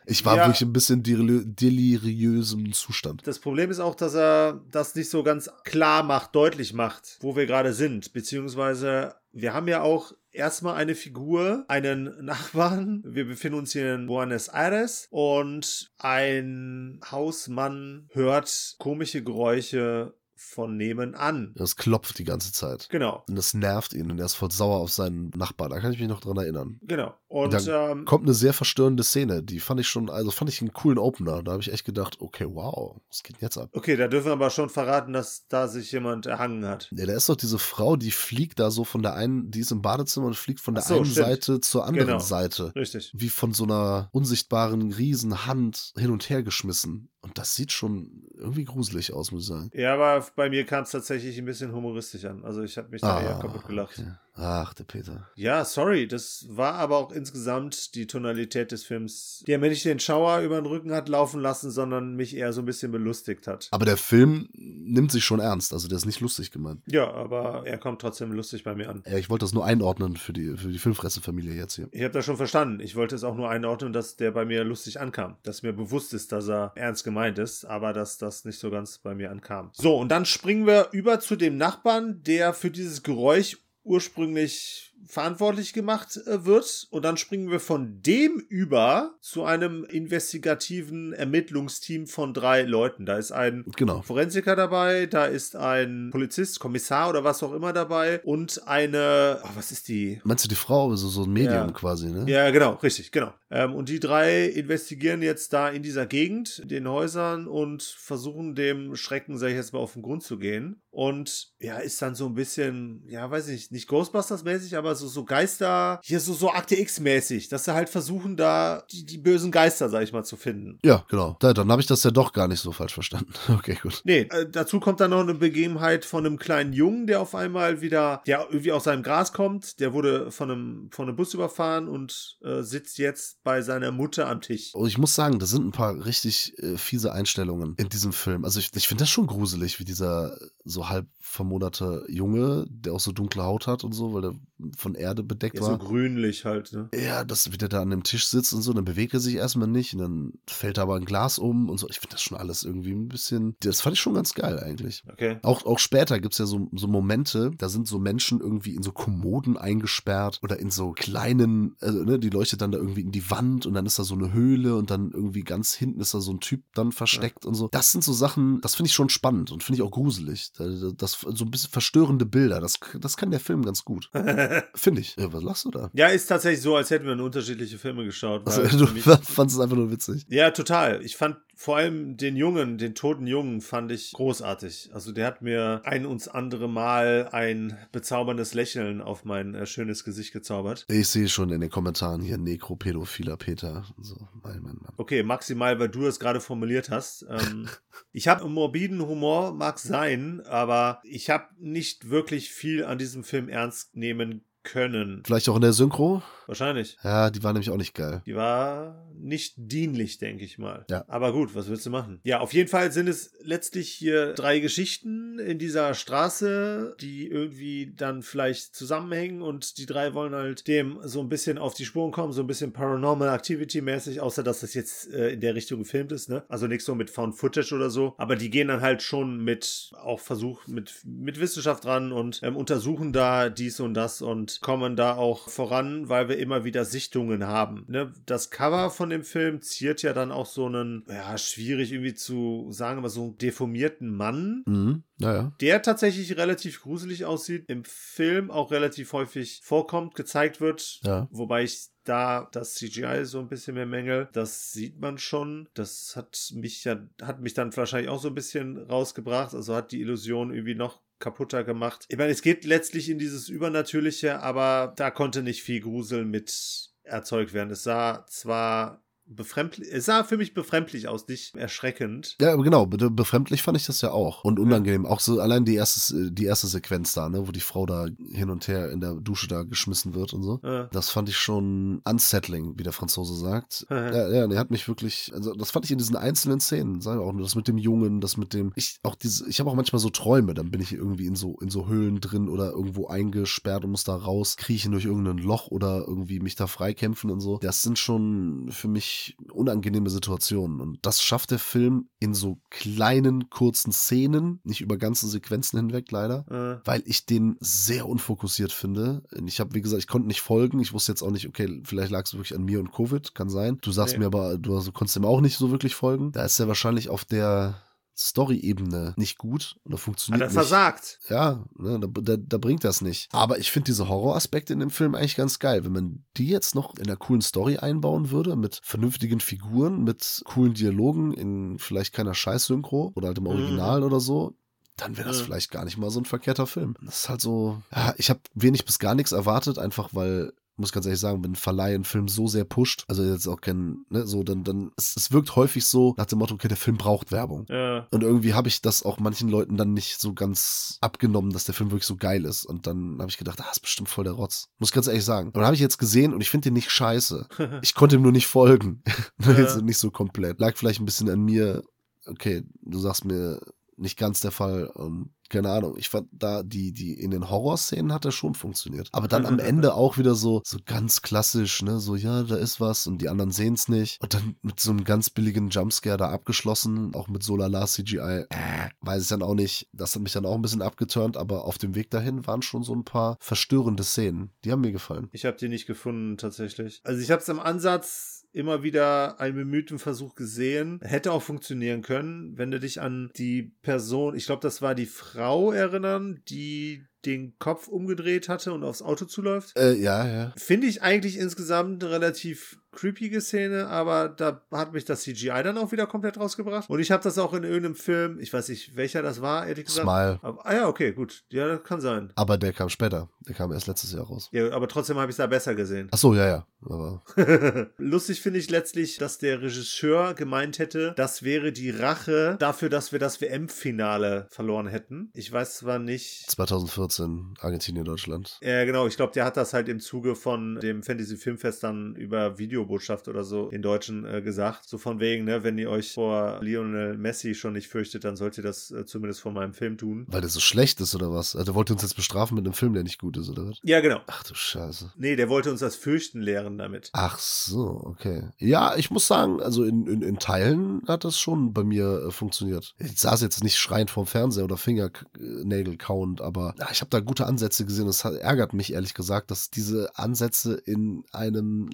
Ich war Ja. wirklich ein bisschen deliri deliriösem Zustand. Das Problem ist auch, dass er das nicht so ganz klar macht, deutlich macht, wo wir gerade sind, beziehungsweise wir haben ja auch erstmal eine Figur, einen Nachbarn. Wir befinden uns hier in Buenos Aires und ein Hausmann hört komische Geräusche von nebenan. Das klopft die ganze Zeit. Genau, Und das nervt ihn und er ist voll sauer auf seinen Nachbarn. Da kann ich mich noch dran erinnern. genau. Und Und dann ähm, kommt eine sehr verstörende Szene. Die fand ich schon, also fand ich einen coolen Opener. Da habe ich echt gedacht, okay, wow, was geht denn jetzt ab? okay, da dürfen wir aber schon verraten, dass da sich jemand erhangen hat. Ja, da ist doch diese Frau, die fliegt da so von der einen, die ist im Badezimmer und fliegt von der so, einen stimmt. Seite zur anderen Genau. Seite. Richtig. Wie von so einer unsichtbaren Riesenhand hin und her geschmissen. Und das sieht schon irgendwie gruselig aus, muss ich sagen. Ja, aber bei mir kam es tatsächlich ein bisschen humoristisch an. Also ich habe mich da eher kaputt gelacht. Ah, okay. Ach, der Peter. Ja, sorry, das war aber auch insgesamt die Tonalität des Films, der mir nicht den Schauer über den Rücken hat laufen lassen, sondern mich eher so ein bisschen belustigt hat. Aber der Film nimmt sich schon ernst, also der ist nicht lustig gemeint. Ja, aber er kommt trotzdem lustig bei mir an. Ja, ich wollte das nur einordnen für die, für die Filmfresse-Familie jetzt hier. Ich habe das schon verstanden. Ich wollte es auch nur einordnen, dass der bei mir lustig ankam. Dass mir bewusst ist, dass er ernst gemeint ist, aber dass das nicht so ganz bei mir ankam. So, und dann springen wir über zu dem Nachbarn, der für dieses Geräusch ursprünglich verantwortlich gemacht äh, wird. Und dann springen wir von dem über zu einem investigativen Ermittlungsteam von drei Leuten. Da ist ein Genau. Forensiker dabei, da ist ein Polizist, Kommissar oder was auch immer dabei und eine, oh, was ist die? Meinst du die Frau, also so ein Medium Ja. quasi, ne? Ja, genau, richtig, genau. Ähm, und die drei investigieren jetzt da in dieser Gegend, in den Häusern und versuchen dem Schrecken, sag ich jetzt mal, auf den Grund zu gehen. Und ja, ist dann so ein bisschen, ja, weiß ich nicht, nicht Ghostbusters-mäßig, aber so, so Geister, hier so, so Akte X-mäßig, dass sie halt versuchen, da die, die bösen Geister, sag ich mal, zu finden. Ja, genau. Da, dann habe ich das ja doch gar nicht so falsch verstanden. Okay, gut. Nee, äh, dazu kommt dann noch eine Begebenheit von einem kleinen Jungen, der auf einmal wieder, der irgendwie aus seinem Gras kommt. Der wurde von einem, von einem Bus überfahren und äh, sitzt jetzt bei seiner Mutter am Tisch. Und ich muss sagen, da sind ein paar richtig äh, fiese Einstellungen in diesem Film. Also ich, ich finde das schon gruselig, wie dieser so halb vermoderte Junge, der auch so dunkle Haut hat und so, weil der von Erde bedeckt Ja, so war. grünlich halt, ne? Ja, das, wie der da an dem Tisch sitzt und so, dann bewegt er sich erstmal nicht und dann fällt aber ein Glas um und so. Ich finde das schon alles irgendwie ein bisschen, das fand ich schon ganz geil eigentlich. Okay. Auch, auch später gibt's ja so, so Momente, da sind so Menschen irgendwie in so Kommoden eingesperrt oder in so kleinen, also, ne, die leuchtet dann da irgendwie in die Wand und dann ist da so eine Höhle und dann irgendwie ganz hinten ist da so ein Typ dann versteckt und so. Das sind so Sachen, das finde ich schon spannend und finde ich auch gruselig. Das so ein bisschen verstörende Bilder, das, das kann der Film ganz gut. finde ich. Ja, was lachst du da? Ja, ist tatsächlich so, als hätten wir unterschiedliche Filme geschaut. Also, du fandest es einfach nur witzig. ja, total. Ich fand vor allem den Jungen, den toten Jungen, fand ich großartig. Also der hat mir ein uns andere Mal ein bezauberndes Lächeln auf mein äh, schönes Gesicht gezaubert. Ich sehe schon in den Kommentaren hier Nekropädophiler Peter. So, mein, mein, mein. Okay, maximal, weil du es gerade formuliert hast. Ähm, ich habe morbiden Humor, mag sein, aber ich habe nicht wirklich viel an diesem Film ernst nehmen können. Vielleicht auch in der Synchro? Wahrscheinlich. Ja, die war nämlich auch nicht geil. Die war nicht dienlich, denke ich mal. Ja. Aber gut, was willst du machen? Ja, auf jeden Fall sind es letztlich hier drei Geschichten in dieser Straße, die irgendwie dann vielleicht zusammenhängen und die drei wollen halt dem so ein bisschen auf die Spuren kommen, so ein bisschen Paranormal Activity mäßig, außer dass das jetzt äh, in der Richtung gefilmt ist, ne? Also nichts so mit Found Footage oder so. Aber die gehen dann halt schon mit auch Versuch mit, mit Wissenschaft ran und ähm, untersuchen da dies und das und kommen da auch voran, weil wir immer wieder Sichtungen haben. Ne? Das Cover von dem Film ziert ja dann auch so einen, ja, schwierig irgendwie zu sagen, aber so einen deformierten Mann, Mhm. Naja. der tatsächlich relativ gruselig aussieht, im Film auch relativ häufig vorkommt, gezeigt wird. Ja. Wobei ich da das CGI so ein bisschen mehr mängel. Das sieht man schon. Das hat mich ja, hat mich dann wahrscheinlich auch so ein bisschen rausgebracht. Also hat die Illusion irgendwie noch kaputter gemacht. Ich meine, es geht letztlich in dieses Übernatürliche, aber da konnte nicht viel Grusel mit erzeugt werden. Es sah zwar befremdlich, es sah für mich befremdlich aus, nicht erschreckend. Ja, genau, be- befremdlich fand ich das ja auch. Und unangenehm. Auch so allein die erste, die erste Sequenz da, ne, wo die Frau da hin und her in der Dusche da geschmissen wird und so. Äh, Das fand ich schon unsettling, wie der Franzose sagt. ja, ja, der hat mich wirklich, also das fand ich in diesen einzelnen Szenen, sagen wir auch, das mit dem Jungen, das mit dem, ich auch diese, ich habe auch manchmal so Träume, dann bin ich irgendwie in so, in so Höhlen drin oder irgendwo eingesperrt und muss da rauskriechen durch irgendein Loch oder irgendwie mich da freikämpfen und so. Das sind schon für mich unangenehme Situationen. Und das schafft der Film in so kleinen, kurzen Szenen, nicht über ganze Sequenzen hinweg leider, Äh, weil ich den sehr unfokussiert finde. Ich habe, wie gesagt, ich konnte nicht folgen. Ich wusste jetzt auch nicht, okay, vielleicht lag es wirklich an mir und Covid, kann sein. Du sagst Nee. mir aber, du also konntest ihm auch nicht so wirklich folgen. Da ist er wahrscheinlich auf der Story-Ebene nicht gut oder hat funktioniert er nicht. versagt. Ja, ne, da, da, da bringt das nicht. Aber ich finde diese Horroraspekte in dem Film eigentlich ganz geil. Wenn man die jetzt noch in einer coolen Story einbauen würde, mit vernünftigen Figuren, mit coolen Dialogen, in vielleicht keiner Scheiß-Synchro oder halt im Original oder so, dann wäre das Mhm. vielleicht gar nicht mal so ein verkehrter Film. Das ist halt so, ja, ich habe wenig bis gar nichts erwartet, einfach weil muss ganz ehrlich sagen, wenn ein Verleih einen Film so sehr pusht, also jetzt auch kein, ne, so, dann, dann, es, es wirkt häufig so nach dem Motto, okay, der Film braucht Werbung. Ja. Und irgendwie habe ich das auch manchen Leuten dann nicht so ganz abgenommen, dass der Film wirklich so geil ist. Und dann habe ich gedacht, ah, ist bestimmt voll der Rotz. Muss ganz ehrlich sagen. Aber dann habe ich jetzt gesehen und ich finde den nicht scheiße. Ich konnte ihm nur nicht folgen. also nicht so komplett. Lag vielleicht ein bisschen an mir. Okay, du sagst mir nicht ganz der Fall. Und keine Ahnung. Ich fand da die, die in den Horrorszenen hat er schon funktioniert. Aber dann am Ende auch wieder so, so ganz klassisch, ne? So, ja, da ist was und die anderen sehen es nicht. Und dann mit so einem ganz billigen Jumpscare da abgeschlossen, auch mit so lala CGI. Äh, weiß ich dann auch nicht. Das hat mich dann auch ein bisschen abgeturnt, aber auf dem Weg dahin waren schon so ein paar verstörende Szenen. Die haben mir gefallen. Ich habe die nicht gefunden tatsächlich. Also ich habe es im Ansatz immer wieder einen bemühten Versuch gesehen. Hätte auch funktionieren können, wenn du dich an die Person, ich glaube, das war die Frau erinnern, die den Kopf umgedreht hatte und aufs Auto zuläuft. Äh, ja, ja. Finde ich eigentlich insgesamt relativ creepige Szene, aber da hat mich das CGI dann auch wieder komplett rausgebracht. Und ich habe das auch in irgendeinem Film, ich weiß nicht, welcher das war, ehrlich gesagt. Smile. Aber, ah ja, okay, gut. Ja, das kann sein. Aber der kam später. Der kam erst letztes Jahr raus. Ja, aber trotzdem habe ich es da besser gesehen. Ach so, ja, ja. Aber Lustig finde ich letztlich, dass der Regisseur gemeint hätte, das wäre die Rache dafür, dass wir das WM-Finale verloren hätten. Ich weiß zwar nicht. 2014, Argentinien, Deutschland. Ja, genau. Ich glaube, der hat das halt im Zuge von dem Fantasy Filmfest dann über Videobotschaft oder so in Deutschen äh, gesagt. So von wegen, ne, wenn ihr euch vor Lionel Messi schon nicht fürchtet, dann sollt ihr das äh, zumindest vor meinem Film tun. Weil der so schlecht ist oder was? Also, der wollte uns jetzt bestrafen mit einem Film, der nicht gut ist, oder was? Ja, genau. Ach du Scheiße. Nee, der wollte uns das Fürchten lehren damit. Ach so, okay. Ja, ich muss sagen, also in, in, in Teilen hat das schon bei mir äh, funktioniert. Ich saß jetzt nicht schreiend vorm Fernseher oder Fingernägel kauend, aber ja, ich habe da gute Ansätze gesehen. Es hat- ärgert mich ehrlich gesagt, dass diese Ansätze in einem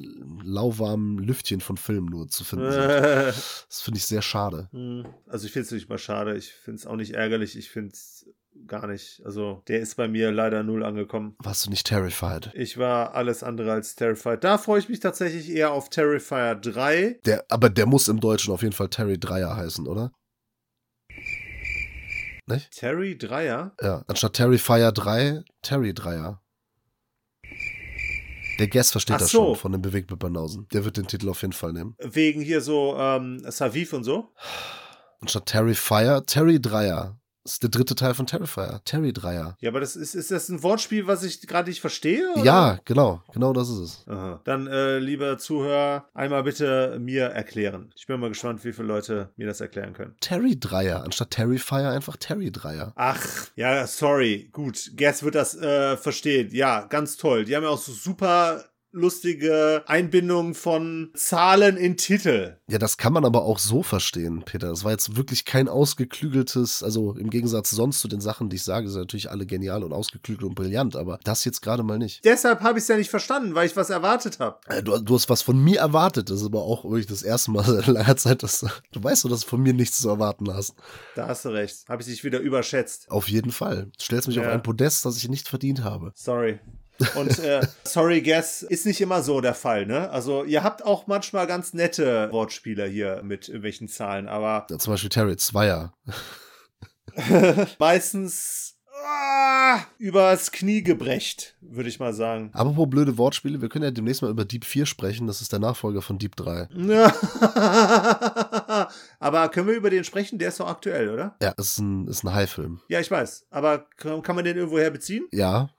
lauwarmen Lüftchen von Film nur zu finden sind. Das finde ich sehr schade. Hm, Also ich finde es nicht mal schade. Ich finde es auch nicht ärgerlich. Ich finde es gar nicht. Also der ist bei mir leider null angekommen. Warst du nicht terrified? Ich war alles andere als Terrified. Da freue ich mich tatsächlich eher auf Terrifier 3. Der, aber der muss im Deutschen auf jeden Fall Terry Dreier heißen, oder? Nicht? Terry Dreier? Ja, anstatt Terrifier 3, Terry Dreier. Der Guest versteht Ach das so. schon von dem Bewegt mit Banausen. Der wird den Titel auf jeden Fall nehmen. Wegen hier so ähm, Saviv und so. Anstatt Terrifier, Terry Dreier. Das ist der dritte Teil von Terrifier. Terry Dreier. Ja, aber das ist, ist das ein Wortspiel, was ich gerade nicht verstehe? oder? Ja, genau. Genau das ist es. Aha. Dann, äh, lieber Zuhörer, einmal bitte mir erklären. Ich bin mal gespannt, wie viele Leute mir das erklären können. Terry Dreier. Anstatt Terrifier einfach Terry Dreier. Ach, ja, sorry. Gut, Guess wird das äh, verstehen. Ja, ganz toll. Die haben ja auch so super lustige Einbindungen von Zahlen in Titel. Ja, das kann man aber auch so verstehen, Peter. Das war jetzt wirklich kein ausgeklügeltes, also im Gegensatz sonst zu den Sachen, die ich sage, sind natürlich alle genial und ausgeklügelt und brillant, aber das jetzt gerade mal nicht. Deshalb habe ich es ja nicht verstanden, weil ich was erwartet habe. Äh, Du, du hast was von mir erwartet. Das ist aber auch wirklich das erste Mal seit langer Zeit, dass du weißt, dass du von mir nichts zu erwarten hast. Da hast du recht. Habe ich dich wieder überschätzt. Auf jeden Fall. Du stellst mich Ja. auf ein Podest, das ich nicht verdient habe. Sorry. Und äh, sorry, Guess ist nicht immer so der Fall, ne? Also ihr habt auch manchmal ganz nette Wortspieler hier mit irgendwelchen Zahlen, aber Ja, zum Beispiel Terry Zweier. meistens ah, übers Knie gebrecht, würde ich mal sagen. Apropos blöde Wortspiele, wir können ja demnächst mal über Deep 4 sprechen. Das ist der Nachfolger von Deep 3. aber können wir über den sprechen? Der ist doch aktuell, oder? Ja, ist ein, ist ein High-Film. Ja, ich weiß. Aber kann kann man den irgendwoher beziehen? Ja,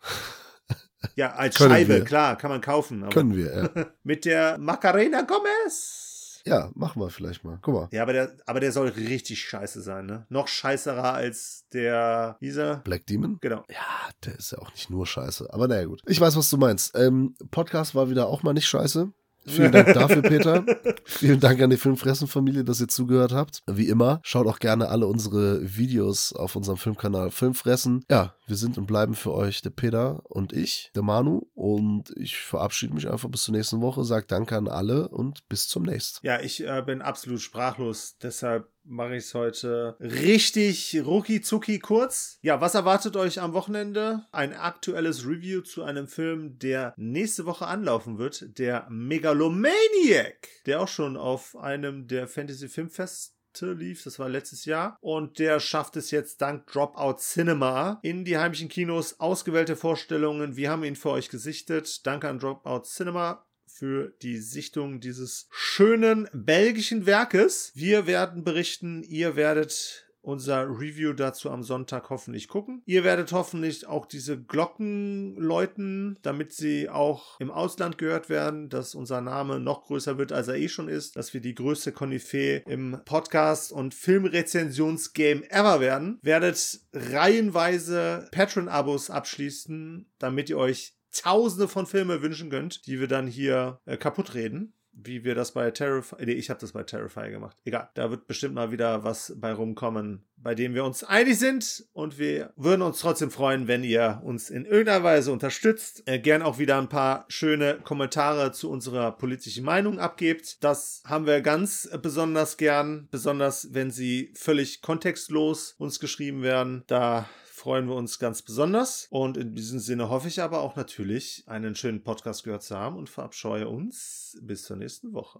Ja, als Können Scheibe, wir. klar, kann man kaufen. Können wir. Ja. mit der Macarena Gomez. ja, machen wir vielleicht mal. Guck mal. Ja, aber der, aber der soll richtig scheiße sein, ne? Noch scheißerer als der dieser. Black Demon? Genau. Ja, der ist ja auch nicht nur scheiße. Aber naja, gut. Ich weiß, was du meinst. Ähm, Podcast war wieder auch mal nicht scheiße. Vielen Dank dafür, Peter. Vielen Dank an die Filmfressen-Familie, dass ihr zugehört habt. Wie immer, schaut auch gerne alle unsere Videos auf unserem Filmkanal Filmfressen. Ja, wir sind und bleiben für euch der Peter und ich, der Manu. Und ich verabschiede mich einfach bis zur nächsten Woche, sage Danke an alle und bis zum nächsten. Ja, ich äh, bin absolut sprachlos. Deshalb mache ich es heute richtig rucki zucki kurz. Ja, was erwartet euch am Wochenende? Ein aktuelles Review zu einem Film, der nächste Woche anlaufen wird, der Megalomaniac, der auch schon auf einem der Fantasy Filmfest lief, das war letztes Jahr. Und der schafft es jetzt dank Dropout Cinema in die heimischen Kinos. Ausgewählte Vorstellungen. Wir haben ihn für euch gesichtet. Danke an Dropout Cinema für die Sichtung dieses schönen belgischen Werkes. Wir werden berichten, ihr werdet unser Review dazu am Sonntag hoffentlich gucken. Ihr werdet hoffentlich auch diese Glocken läuten, damit sie auch im Ausland gehört werden, dass unser Name noch größer wird, als er eh schon ist, dass wir die größte Koryphäe im Podcast- und Filmrezensionsgame ever werden. Werdet reihenweise Patreon-Abos abschließen, damit ihr euch tausende von Filmen wünschen könnt, die wir dann hier äh, kaputt reden. Wie wir das bei Terrify, nee, ich habe das bei Terrify gemacht. Egal, da wird bestimmt mal wieder was bei rumkommen, bei dem wir uns einig sind und wir würden uns trotzdem freuen, wenn ihr uns in irgendeiner Weise unterstützt. Äh, gern auch wieder ein paar schöne Kommentare zu unserer politischen Meinung abgebt. Das haben wir ganz besonders gern, besonders wenn sie völlig kontextlos uns geschrieben werden. Da freuen wir uns ganz besonders. Und in diesem Sinne hoffe ich aber auch natürlich, einen schönen Podcast gehört zu haben und verabscheue uns bis zur nächsten Woche.